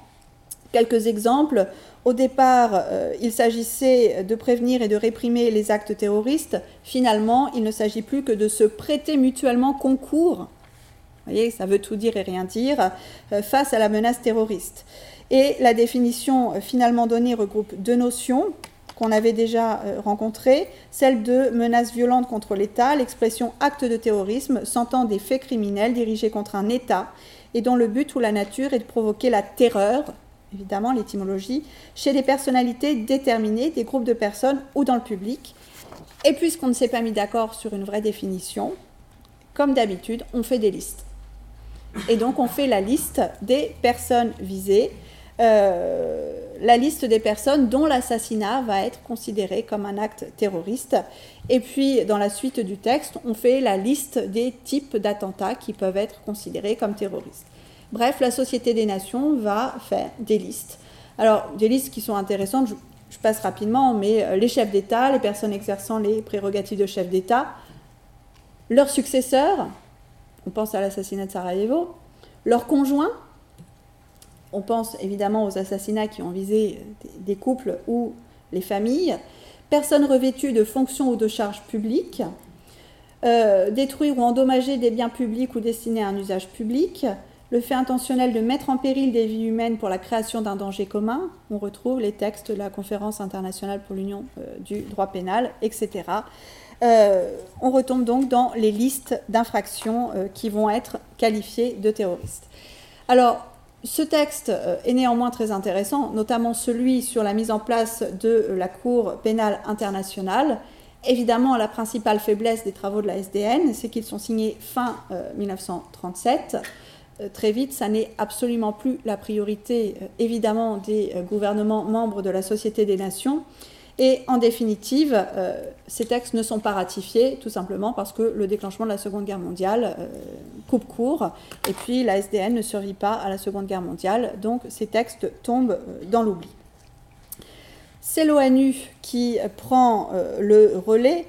Quelques exemples. Au départ, euh, il s'agissait de prévenir et de réprimer les actes terroristes. Finalement, il ne s'agit plus que de se prêter mutuellement concours. Vous voyez, ça veut tout dire et rien dire euh, face à la menace terroriste. Et la définition euh, finalement donnée regroupe deux notions qu'on avait déjà rencontrées, celle de menace violente contre l'État, l'expression acte de terrorisme s'entend des faits criminels dirigés contre un État et dont le but ou la nature est de provoquer la terreur, évidemment l'étymologie, chez des personnalités déterminées, des groupes de personnes ou dans le public. Et puisqu'on ne s'est pas mis d'accord sur une vraie définition, comme d'habitude, on fait des listes. Et donc on fait la liste des personnes visées, euh, la liste des personnes dont l'assassinat va être considéré comme un acte terroriste. Et puis dans la suite du texte, on fait la liste des types d'attentats qui peuvent être considérés comme terroristes. Bref, la Société des Nations va faire des listes. Alors, des listes qui sont intéressantes, je, passe rapidement, mais euh, les chefs d'État, les personnes exerçant les prérogatives de chef d'État, leurs successeurs, on pense à l'assassinat de Sarajevo, leurs conjoints, on pense évidemment aux assassinats qui ont visé des couples ou les familles, personnes revêtues de fonctions ou de charges publiques, euh, détruire ou endommager des biens publics ou destinés à un usage public, le fait intentionnel de mettre en péril des vies humaines pour la création d'un danger commun, on retrouve les textes de la Conférence internationale pour l'Union euh, du droit pénal, etc. Euh, on retombe donc dans les listes d'infractions euh, qui vont être qualifiées de terroristes. Alors, ce texte est néanmoins très intéressant, notamment celui sur la mise en place de la Cour pénale internationale. Évidemment, la principale faiblesse des travaux de la SDN, c'est qu'ils sont signés fin 1937. Euh, très vite, ça n'est absolument plus la priorité, euh, évidemment, des euh, gouvernements membres de la Société des Nations. Et en définitive, ces textes ne sont pas ratifiés tout simplement parce que le déclenchement de la Seconde Guerre mondiale coupe court et puis la SDN ne survit pas à la Seconde Guerre mondiale, donc ces textes tombent dans l'oubli. C'est l'ONU qui prend le relais.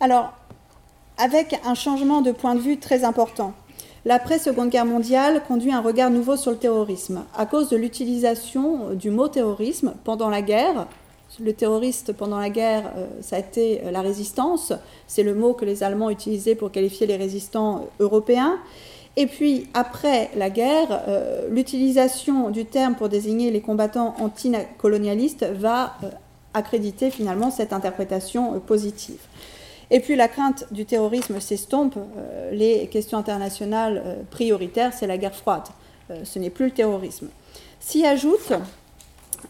Alors, avec un changement de point de vue très important. L'après-Seconde Guerre mondiale conduit un regard nouveau sur le terrorisme. À cause de l'utilisation du mot terrorisme pendant la guerre, le terroriste pendant la guerre, euh, ça a été euh, la résistance. C'est le mot que les Allemands utilisaient pour qualifier les résistants euh, européens. Et puis, après la guerre, l'utilisation du terme pour désigner les combattants anticolonialistes va accréditer finalement cette interprétation positive. Et puis la crainte du terrorisme s'estompe. Euh, les questions internationales euh, prioritaires, c'est la guerre froide. Euh, ce n'est plus le terrorisme. S'y ajoute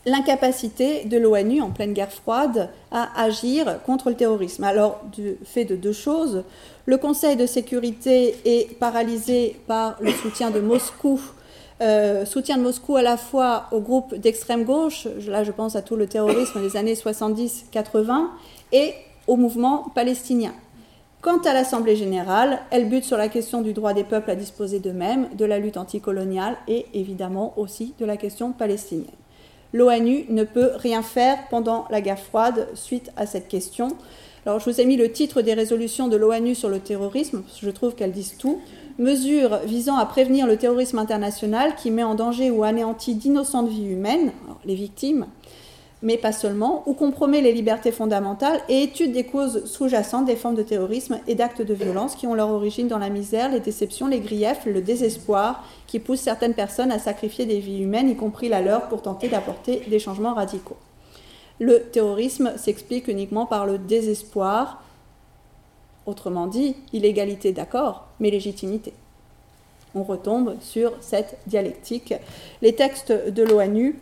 l'incapacité de l'ONU en pleine guerre froide à agir contre le terrorisme. Alors, du fait de deux choses, le Conseil de sécurité est paralysé par le soutien de Moscou soutien de Moscou à la fois au groupe d'extrême gauche, là je pense à tout le terrorisme des années 70-80, et au mouvement palestinien. Quant à l'Assemblée générale, elle bute sur la question du droit des peuples à disposer d'eux-mêmes, de la lutte anticoloniale et évidemment aussi de la question palestinienne. L'ONU ne peut rien faire pendant la guerre froide suite à cette question. Alors je vous ai mis le titre des résolutions de l'ONU sur le terrorisme, je trouve qu'elles disent tout. Mesures visant à prévenir le terrorisme international qui met en danger ou anéantit d'innocentes vies humaines, les victimes, mais pas seulement, ou compromet les libertés fondamentales et étude des causes sous-jacentes des formes de terrorisme et d'actes de violence qui ont leur origine dans la misère, les déceptions, les griefs, le désespoir qui poussent certaines personnes à sacrifier des vies humaines, y compris la leur, pour tenter d'apporter des changements radicaux. Le terrorisme s'explique uniquement par le désespoir, autrement dit, illégalité d'accord, mais légitimité. On retombe sur cette dialectique. Les textes de l'ONU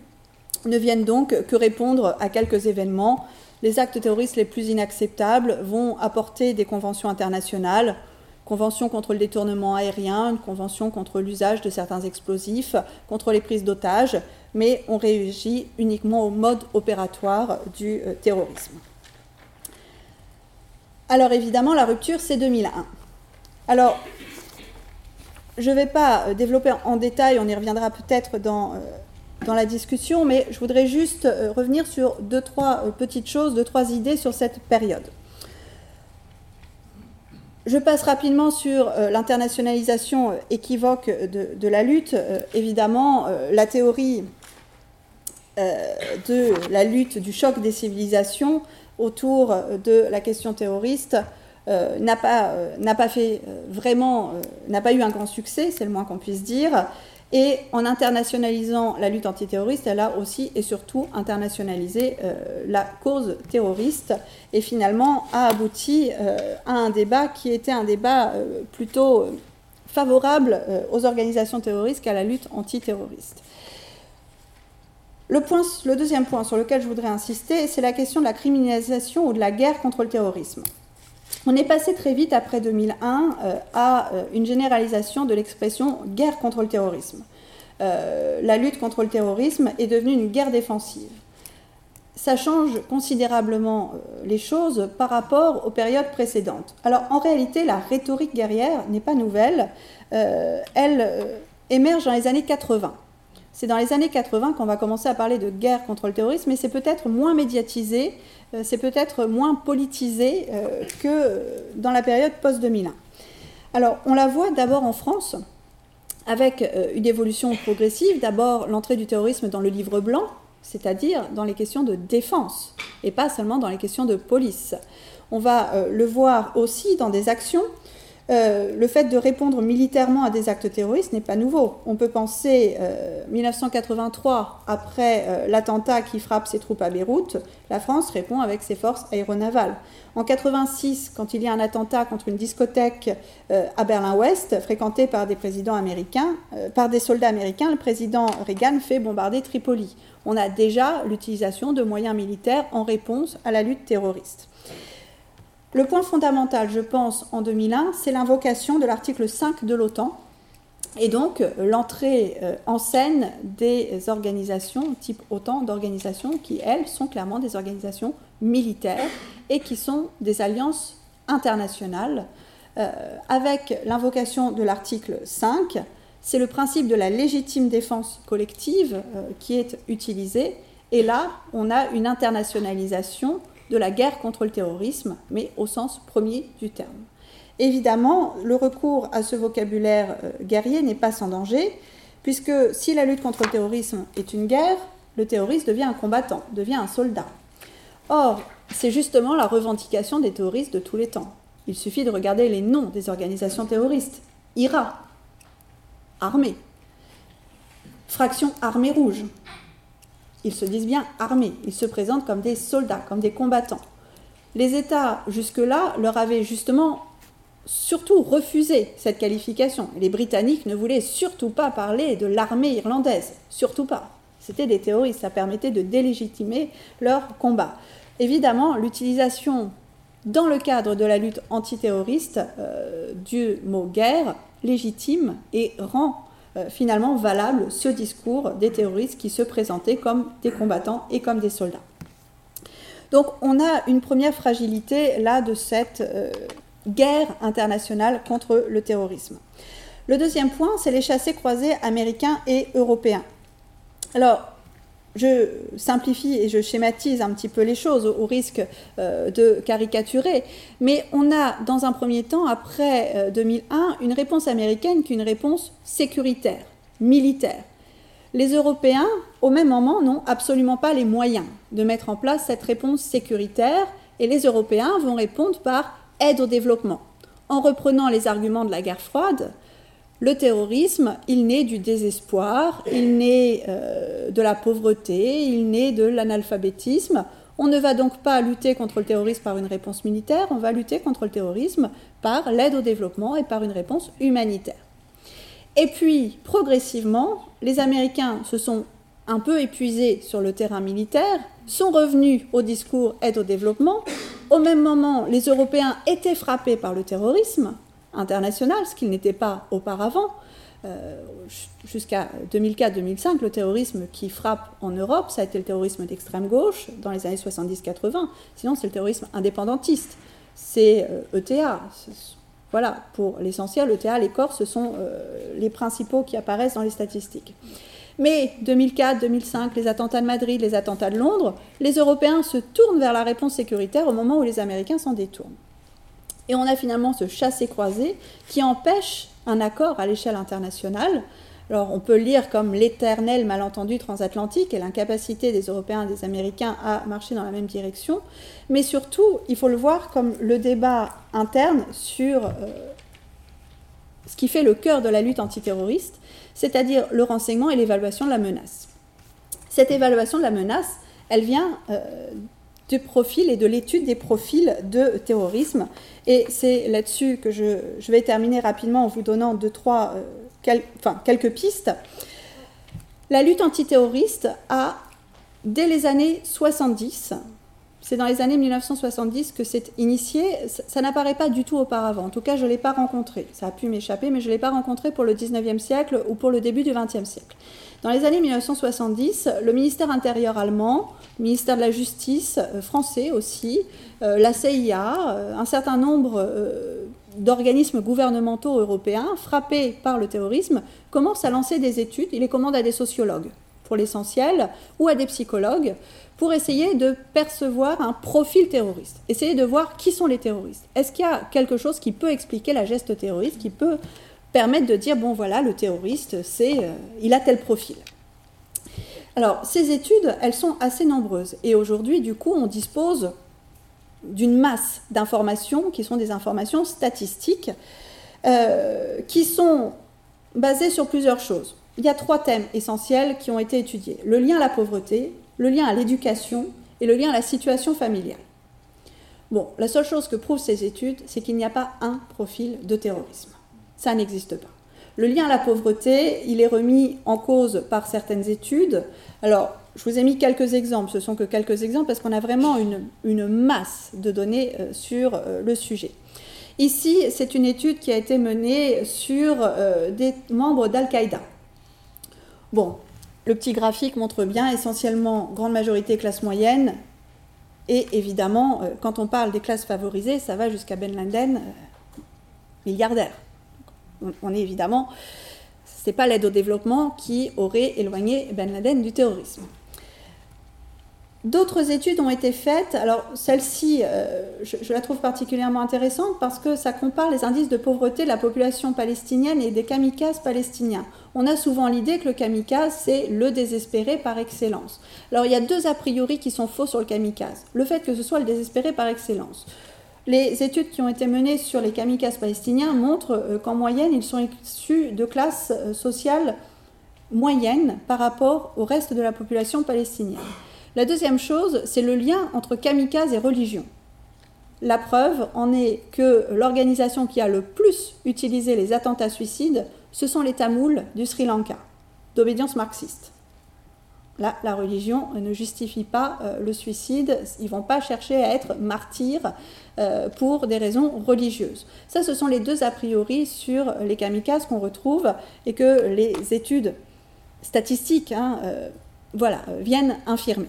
ne viennent donc que répondre à quelques événements. Les actes terroristes les plus inacceptables vont apporter des conventions internationales, convention contre le détournement aérien, une convention contre l'usage de certains explosifs, contre les prises d'otages, mais on réagit uniquement au mode opératoire du euh, terrorisme. Alors évidemment, la rupture, c'est 2001. Alors, je ne vais pas euh, développer en détail, on y reviendra peut-être dans euh, dans la discussion, mais je voudrais juste euh, revenir sur deux, trois euh, petites choses, deux, trois idées sur cette période. Je passe rapidement sur euh, l'internationalisation équivoque de, la lutte. évidemment, la théorie de la lutte du choc des civilisations autour de la question terroriste n'a pas, pas fait vraiment, n'a pas eu un grand succès, c'est le moins qu'on puisse dire. Et en internationalisant la lutte antiterroriste, elle a aussi et surtout internationalisé euh, la cause terroriste et finalement a abouti euh, à un débat qui était un débat euh, plutôt favorable aux organisations terroristes qu'à la lutte antiterroriste. Le, deuxième point sur lequel je voudrais insister, c'est la question de la criminalisation ou de la guerre contre le terrorisme. On est passé très vite après 2001 euh, à euh, une généralisation de l'expression guerre contre le terrorisme. Euh, la lutte contre le terrorisme est devenue une guerre défensive. Ça change considérablement les choses par rapport aux périodes précédentes. Alors en réalité, la rhétorique guerrière n'est pas nouvelle. elle émerge dans les années 80. C'est dans les années 80 qu'on va commencer à parler de guerre contre le terrorisme, mais c'est peut-être moins médiatisé euh, c'est peut-être moins politisé euh, que dans la période post-2001. Alors, on la voit d'abord en France, avec euh, une évolution progressive. D'abord, l'entrée du terrorisme dans le livre blanc, c'est-à-dire dans les questions de défense, et pas seulement dans les questions de police. On va le voir aussi dans des actions euh, le fait de répondre militairement à des actes terroristes n'est pas nouveau. On peut penser euh, 1983, après euh, l'attentat qui frappe ses troupes à Beyrouth, la France répond avec ses forces aéronavales. En 86, quand il y a un attentat contre une discothèque euh, à Berlin-Ouest, fréquentée par des présidents américains, par des soldats américains, le président Reagan fait bombarder Tripoli. On a déjà l'utilisation de moyens militaires en réponse à la lutte terroriste. Le point fondamental, je pense, en 2001, c'est l'invocation de l'article 5 de l'OTAN, et donc l'entrée euh, en scène des organisations type OTAN, d'organisations qui, elles, sont clairement des organisations militaires et qui sont des alliances internationales. Euh, avec l'invocation de l'article 5, c'est le principe de la légitime défense collective euh, qui est utilisé. Et là, on a une internationalisation de la guerre contre le terrorisme, mais au sens premier du terme. Évidemment, le recours à ce vocabulaire euh, guerrier n'est pas sans danger, puisque si la lutte contre le terrorisme est une guerre, le terroriste devient un combattant, devient un soldat. Or, c'est justement la revendication des terroristes de tous les temps. Il suffit de regarder les noms des organisations terroristes. IRA, armée. Fraction armée rouge, ils se disent bien armés, ils se présentent comme des soldats, comme des combattants. Les États, jusque-là, leur avaient justement surtout refusé cette qualification. Les Britanniques ne voulaient surtout pas parler de l'armée irlandaise, surtout pas. C'était des terroristes, ça permettait de délégitimer leur combat. Évidemment, l'utilisation dans le cadre de la lutte antiterroriste euh, du mot guerre légitime et rend finalement valable ce discours des terroristes qui se présentaient comme des combattants et comme des soldats. Donc on a une première fragilité là de cette euh, guerre internationale contre le terrorisme. Le deuxième point, c'est les chassés croisés américains et européens. Alors, je simplifie et je schématise un petit peu les choses au, risque euh, de caricaturer, mais on a dans un premier temps, après 2001, euh, une réponse américaine qui est une réponse sécuritaire, militaire. Les Européens, au même moment, n'ont absolument pas les moyens de mettre en place cette réponse sécuritaire, et les Européens vont répondre par aide au développement, en reprenant les arguments de la guerre froide, le terrorisme, il naît du désespoir, il naît euh, de la pauvreté, il naît de l'analphabétisme. On ne va donc pas lutter contre le terrorisme par une réponse militaire, on va lutter contre le terrorisme par l'aide au développement et par une réponse humanitaire. Et puis, progressivement, les Américains se sont un peu épuisés sur le terrain militaire, sont revenus au discours aide au développement. Au même moment, les Européens étaient frappés par le terrorisme, international, ce qu'il n'était pas auparavant. Euh, jusqu'à 2004-2005, le terrorisme qui frappe en Europe, ça a été le terrorisme d'extrême gauche dans les années 70-80. Sinon, c'est le terrorisme indépendantiste. C'est ETA. Euh, e voilà, pour l'essentiel, ETA, les corps, ce sont euh, les principaux qui apparaissent dans les statistiques. Mais 2004, 2005, les attentats de Madrid, les attentats de Londres, les Européens se tournent vers la réponse sécuritaire au moment où les Américains s'en détournent. Et on a finalement ce chassé-croisé qui empêche un accord à l'échelle internationale Alors on peut lire comme l'éternel malentendu transatlantique et l'incapacité des Européens et des Américains à marcher dans la même direction, mais surtout il faut le voir comme le débat interne sur euh, ce qui fait le cœur de la lutte antiterroriste, c'est-à-dire le renseignement et l'évaluation de la menace. Cette évaluation de la menace, elle vient euh, du profil et de l'étude des profils de terrorisme. Et c'est là-dessus que je, vais terminer rapidement en vous donnant deux, trois, euh, enfin, quelques pistes. La lutte antiterroriste a, dès les années 70, c'est dans les années 1970 que c'est initié. Ça, n'apparaît pas du tout auparavant. En tout cas, je ne l'ai pas rencontré. Ça a pu m'échapper, mais je ne l'ai pas rencontré pour le 19e siècle ou pour le début du 20e siècle. Dans les années 1970, le ministère intérieur allemand, le ministère de la Justice euh, français aussi, euh, la CIA, euh, un certain nombre d'organismes gouvernementaux européens frappés par le terrorisme commencent à lancer des études. Ils les commandent à des sociologues pour l'essentiel ou à des psychologues pour essayer de percevoir un profil terroriste, essayer de voir qui sont les terroristes. Est-ce qu'il y a quelque chose qui peut expliquer la geste terroriste, qui peut permettre de dire, bon voilà, le terroriste, c'est, euh, il a tel profil. Alors, ces études, elles sont assez nombreuses. Et aujourd'hui, du coup, on dispose d'une masse d'informations qui sont des informations statistiques, euh, qui sont basées sur plusieurs choses. Il y a trois thèmes essentiels qui ont été étudiés. Le lien à la pauvreté, le lien à l'éducation et le lien à la situation familiale. Bon, la seule chose que prouvent ces études, c'est qu'il n'y a pas un profil de terrorisme. Ça n'existe pas. Le lien à la pauvreté, il est remis en cause par certaines études. Alors, je vous ai mis quelques exemples, ce sont que quelques exemples parce qu'on a vraiment une, masse de données euh, sur euh, le sujet. Ici, c'est une étude qui a été menée sur euh, des membres d'Al-Qaïda. Bon, le petit graphique montre bien essentiellement grande majorité classe moyenne. Et évidemment, quand on parle des classes favorisées, ça va jusqu'à Ben Laden, milliardaire on, est évidemment, ce n'est pas l'aide au développement qui aurait éloigné Ben Laden du terrorisme. D'autres études ont été faites. Alors, celle-ci, euh, je, la trouve particulièrement intéressante parce que ça compare les indices de pauvreté de la population palestinienne et des kamikazes palestiniens. On a souvent l'idée que le kamikaze, c'est le désespéré par excellence. Alors, il y a deux a priori qui sont faux sur le kamikaze. Le fait que ce soit le désespéré par excellence. Les études qui ont été menées sur les kamikazes palestiniens montrent euh, qu'en moyenne, ils sont issus de classes euh, sociales moyennes par rapport au reste de la population palestinienne. La deuxième chose, c'est le lien entre kamikazes et religion. La preuve en est que l'organisation qui a le plus utilisé les attentats suicides, ce sont les Tamouls du Sri Lanka, d'obédience marxiste. Là, la religion ne justifie pas euh, le suicide. Ils vont pas chercher à être martyrs euh, pour des raisons religieuses. Ça, ce sont les deux a priori sur les kamikazes qu'on retrouve et que les études statistiques hein, euh, voilà, viennent infirmer.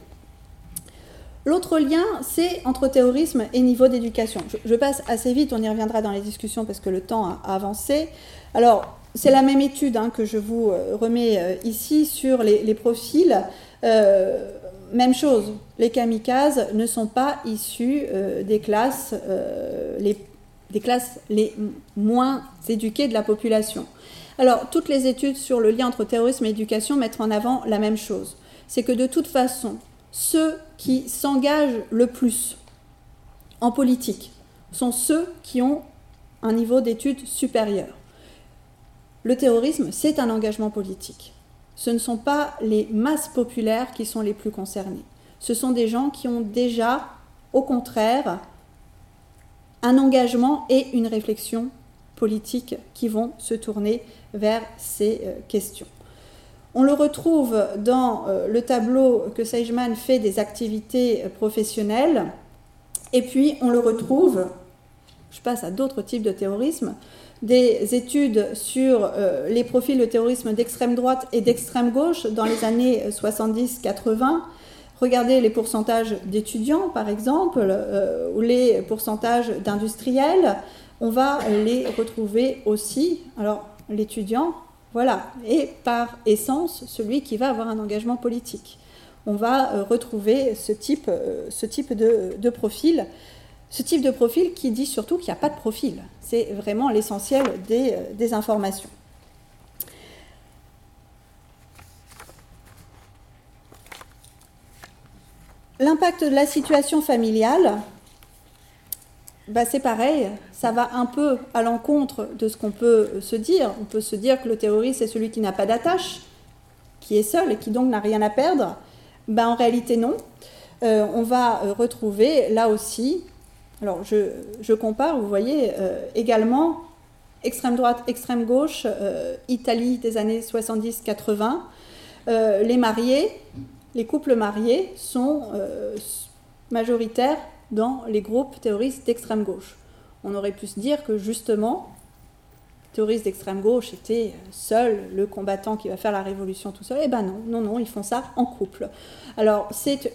L'autre lien, c'est entre terrorisme et niveau d'éducation. Je, passe assez vite, on y reviendra dans les discussions parce que le temps a, avancé. Alors, c'est la même étude hein, que je vous euh, remets ici sur les, profils. Même chose, les kamikazes ne sont pas issus euh, des, classes, euh, les, des classes les moins éduquées de la population. Alors, toutes les études sur le lien entre terrorisme et éducation mettent en avant la même chose. C'est que de toute façon, ceux qui s'engagent le plus en politique sont ceux qui ont un niveau d'études supérieur. Le terrorisme, c'est un engagement politique ce ne sont pas les masses populaires qui sont les plus concernées. Ce sont des gens qui ont déjà, au contraire, un engagement et une réflexion politique qui vont se tourner vers ces euh, questions. On le retrouve dans euh, le tableau que Seigeman fait des activités euh, professionnelles, et puis on le retrouve, je passe à d'autres types de terrorisme, des études sur euh, les profils de terrorisme d'extrême droite et d'extrême gauche dans les années 70-80. Regardez les pourcentages d'étudiants, par exemple, euh, ou les pourcentages d'industriels. On va les retrouver aussi. Alors, l'étudiant, voilà, est par essence celui qui va avoir un engagement politique. On va euh, retrouver ce type, de profil. Ce type de profil qui dit surtout qu'il n'y a pas de profil. C'est vraiment l'essentiel des, euh, informations. L'impact de la situation familiale, bah, c'est pareil, ça va un peu à l'encontre de ce qu'on peut se dire. On peut se dire que le terroriste est celui qui n'a pas d'attache, qui est seul et qui donc n'a rien à perdre. Bah, en réalité, non. Euh, on va euh, retrouver là aussi alors je, compare, vous voyez, euh, également extrême droite, extrême gauche, euh, Italie des années 70-80, les mariés, les couples mariés sont majoritaires dans les groupes terroristes d'extrême gauche. On aurait pu se dire que justement, terroristes d'extrême gauche étaient seul le combattant qui va faire la révolution tout seul. Eh ben non, non, non, ils font ça en couple. Alors c'est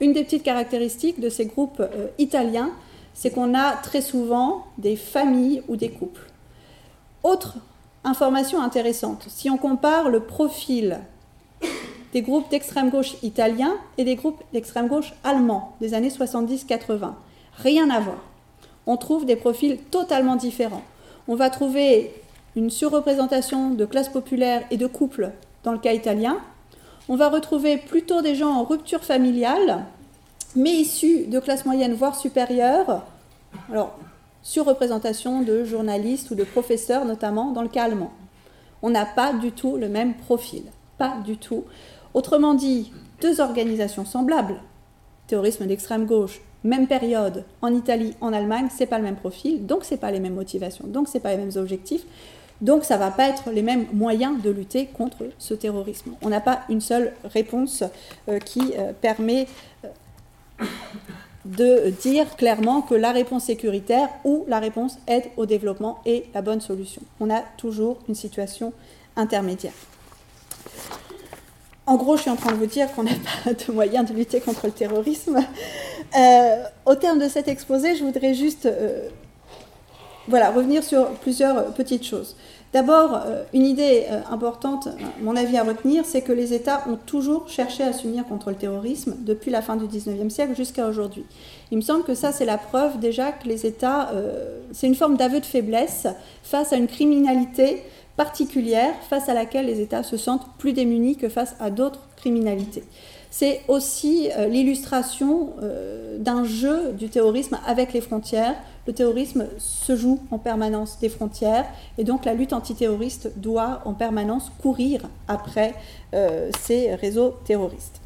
une des petites caractéristiques de ces groupes euh, italiens, c'est qu'on a très souvent des familles ou des couples. Autre information intéressante, si on compare le profil des groupes d'extrême gauche italiens et des groupes d'extrême gauche allemands des années 70-80. Rien à voir. On trouve des profils totalement différents. On va trouver une surreprésentation de classes populaires et de couples dans le cas italien. On va retrouver plutôt des gens en rupture familiale, mais issus de classes moyennes, voire supérieures. Alors, surreprésentation de journalistes ou de professeurs, notamment dans le cas allemand. On n'a pas du tout le même profil. Pas du tout. Autrement dit, deux organisations semblables, terrorisme d'extrême gauche, même période, en Italie, en Allemagne, c'est pas le même profil, donc c'est pas les mêmes motivations, donc c'est pas les mêmes objectifs, donc ça va pas être les mêmes moyens de lutter contre ce terrorisme. On n'a pas une seule réponse euh, qui euh, permet euh, de dire clairement que la réponse sécuritaire ou la réponse aide au développement est la bonne solution. On a toujours une situation intermédiaire. En gros, je suis en train de vous dire qu'on n'a pas de moyens de lutter contre le terrorisme. Au terme de cet exposé, je voudrais juste voilà, revenir sur plusieurs petites choses. D'abord, euh, une idée importante, mon avis à retenir, c'est que les États ont toujours cherché à s'unir contre le terrorisme depuis la fin du 19e siècle jusqu'à aujourd'hui. Il me semble que ça, c'est la preuve déjà que les États, c'est une forme d'aveu de faiblesse face à une criminalité particulière face à laquelle les États se sentent plus démunis que face à d'autres criminalités. C'est aussi euh, l'illustration euh, d'un jeu du terrorisme avec les frontières. Le terrorisme se joue en permanence des frontières et donc la lutte antiterroriste doit en permanence courir après euh, ces réseaux terroristes.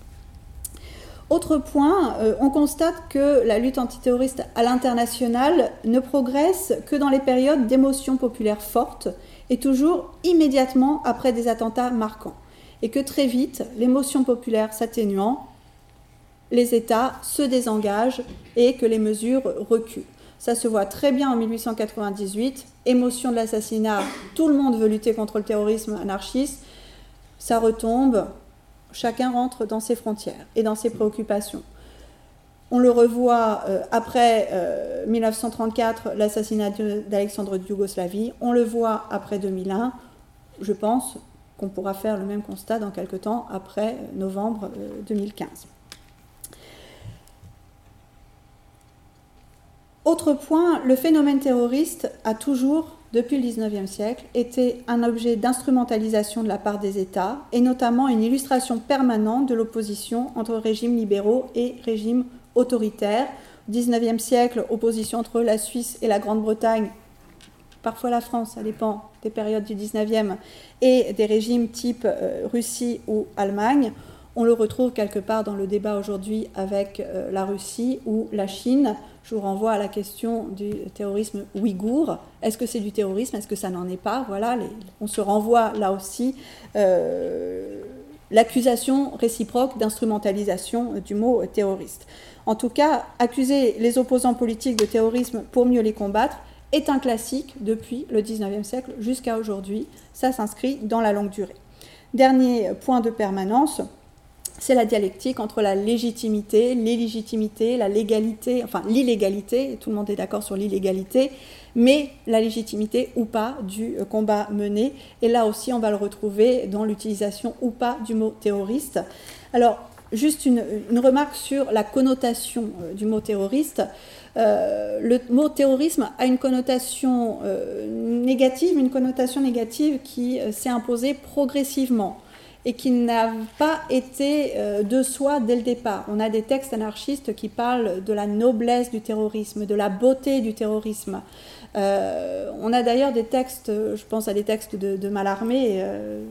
Autre point, on constate que la lutte antiterroriste à l'international ne progresse que dans les périodes d'émotions populaires fortes et toujours immédiatement après des attentats marquants. Et que très vite, l'émotion populaire s'atténuant, les États se désengagent et que les mesures reculent. Ça se voit très bien en 1898, émotion de l'assassinat, tout le monde veut lutter contre le terrorisme anarchiste, ça retombe, chacun rentre dans ses frontières et dans ses préoccupations. On le revoit euh, après 1934, euh, l'assassinat d'Alexandre de Yougoslavie. On le voit après 2001. Je pense qu'on pourra faire le même constat dans quelques temps après novembre 2015. Euh, Autre point, le phénomène terroriste a toujours, depuis le XIXe siècle, été un objet d'instrumentalisation de la part des États, et notamment une illustration permanente de l'opposition entre régimes libéraux et régimes autoritaire. Au XIXe siècle, opposition entre la Suisse et la Grande-Bretagne, parfois la France, ça dépend des périodes du XIXe, et des régimes type euh, Russie ou Allemagne. On le retrouve quelque part dans le débat aujourd'hui avec euh, la Russie ou la Chine. Je vous renvoie à la question du terrorisme ouïghour. Est-ce que c'est du terrorisme? Est-ce que ça n'en est pas? Voilà, on se renvoie là aussi euh, l'accusation réciproque d'instrumentalisation du mot terroriste. En tout cas, accuser les opposants politiques de terrorisme pour mieux les combattre est un classique depuis le 19e siècle jusqu'à aujourd'hui. Ça s'inscrit dans la longue durée. Dernier point de permanence, c'est la dialectique entre la légitimité, l'illégitimité, la légalité, enfin l'illégalité, tout le monde est d'accord sur l'illégalité, mais la légitimité ou pas du combat mené. Et là aussi, on va le retrouver dans l'utilisation ou pas du mot terroriste. Alors, juste une, remarque sur la connotation euh, du mot terroriste. Euh, le mot terrorisme a une connotation euh, négative, une connotation négative qui s'est imposée progressivement. et qui n'a pas été euh, de soi dès le départ. On a des textes anarchistes qui parlent de la noblesse du terrorisme, de la beauté du terrorisme. Euh, on a d'ailleurs des textes, je pense à des textes de, de euh,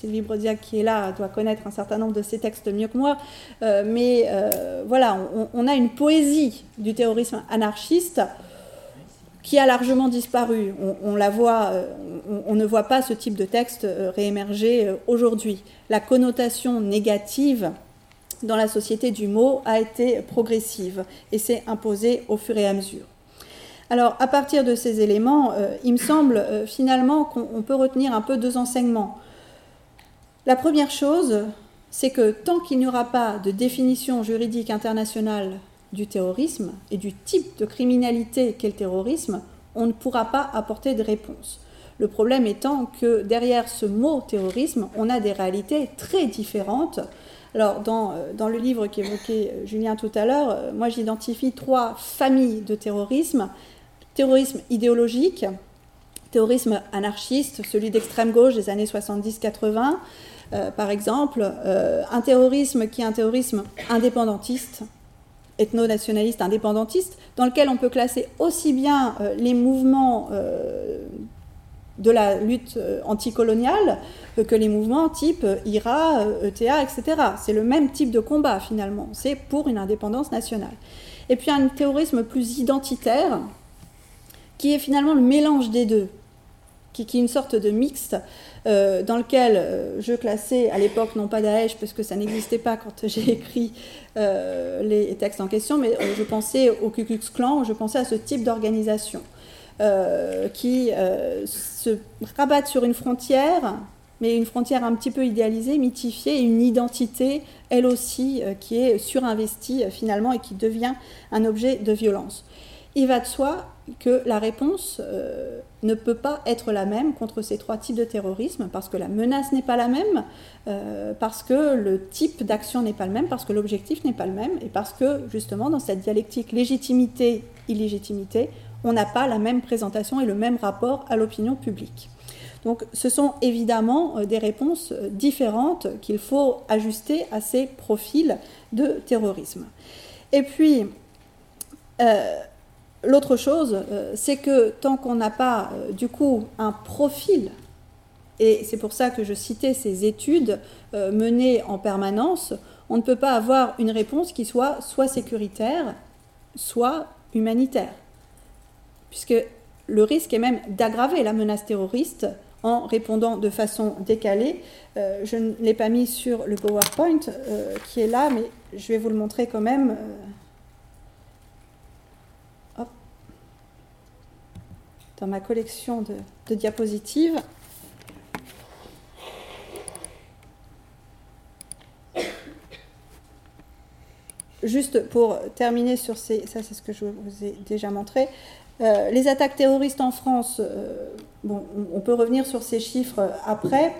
Sylvie Brodiac qui est là doit connaître un certain nombre de ces textes mieux que moi, mais voilà, on, a une poésie du terrorisme anarchiste qui a largement disparu. On, la voit, euh, on, ne voit pas ce type de texte euh, réémerger euh, aujourd'hui. La connotation négative dans la société du mot a été progressive et s'est imposée au fur et à mesure. Alors, à partir de ces éléments, il me semble finalement qu'on peut retenir un peu deux enseignements. La première chose, c'est que tant qu'il n'y aura pas de définition juridique internationale du terrorisme et du type de criminalité qu'est le terrorisme, on ne pourra pas apporter de réponse. Le problème étant que derrière ce mot terrorisme, on a des réalités très différentes. Alors, dans, euh, dans le livre qu'évoquait euh, Julien tout à l'heure, euh, moi j'identifie trois familles de terrorisme. Terrorisme idéologique, terrorisme anarchiste, celui d'extrême gauche des années 70-80, par exemple, un terrorisme qui est un terrorisme indépendantiste, ethno-nationaliste indépendantiste, dans lequel on peut classer aussi bien euh, les mouvements euh, de la lutte euh, anticoloniale que les mouvements type IRA, ETA, etc. C'est le même type de combat finalement, c'est pour une indépendance nationale. Et puis un terrorisme plus identitaire, qui est finalement le mélange des deux, qui, est une sorte de mixte euh, dans lequel euh, je classais à l'époque non pas Daesh parce que ça n'existait pas quand j'ai écrit euh, les textes en question, mais je pensais au Ku Klux Klan, je pensais à ce type d'organisation qui se rabattent sur une frontière, mais une frontière un petit peu idéalisée, mythifiée, une identité, elle aussi, qui est surinvestie finalement et qui devient un objet de violence. Il va de soi que la réponse ne peut pas être la même contre ces trois types de terrorisme, parce que la menace n'est pas la même, euh, parce que le type d'action n'est pas le même, parce que l'objectif n'est pas le même, et parce que justement dans cette dialectique légitimité-illégitimité, on n'a pas la même présentation et le même rapport à l'opinion publique. Donc ce sont évidemment euh, des réponses différentes qu'il faut ajuster à ces profils de terrorisme. Et puis, L'autre chose, euh, c'est que tant qu'on n'a pas euh, du coup un profil, et c'est pour ça que je citais ces études euh, menées en permanence, on ne peut pas avoir une réponse qui soit soit sécuritaire, soit humanitaire. Puisque le risque est même d'aggraver la menace terroriste en répondant de façon décalée. je ne l'ai pas mis sur le PowerPoint qui est là, mais je vais vous le montrer quand même. Dans ma collection de, diapositives. Juste pour terminer sur ces, ça c'est ce que je vous ai déjà montré, euh, les attaques terroristes en France, euh, bon, on, peut revenir sur ces chiffres après.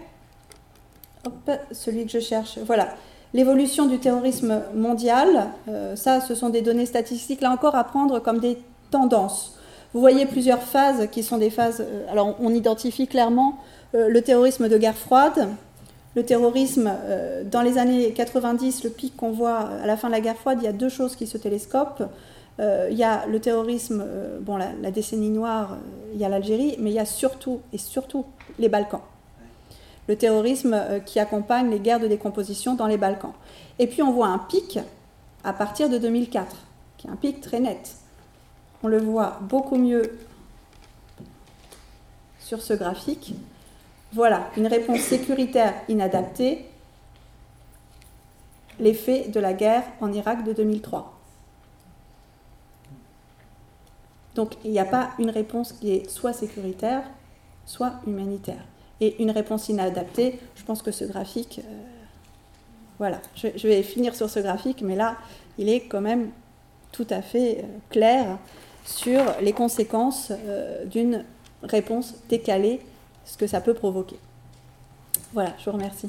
Hop, celui que je cherche, voilà. L'évolution du terrorisme mondial, euh, ça ce sont des données statistiques, là encore à prendre comme des tendances. Vous voyez plusieurs phases qui sont des phases. Euh, alors, on identifie clairement euh, le terrorisme de guerre froide, le terrorisme euh, dans les années 90, le pic qu'on voit à la fin de la guerre froide, il y a deux choses qui se télescopent. il y a le terrorisme, bon, la, décennie noire, il y a l'Algérie, mais il y a surtout, et surtout, les Balkans. Le terrorisme qui accompagne les guerres de décomposition dans les Balkans. Et puis on voit un pic à partir de 2004, qui est un pic très net on le voit beaucoup mieux sur ce graphique. Voilà, une réponse sécuritaire inadaptée, l'effet de la guerre en Irak de 2003. Donc il n'y a pas une réponse qui est soit sécuritaire, soit humanitaire. Et une réponse inadaptée, je pense que ce graphique, euh, voilà, je, vais finir sur ce graphique, mais là, il est quand même tout à fait euh, clair sur les conséquences euh, d'une réponse décalée, ce que ça peut provoquer. Voilà, je vous remercie.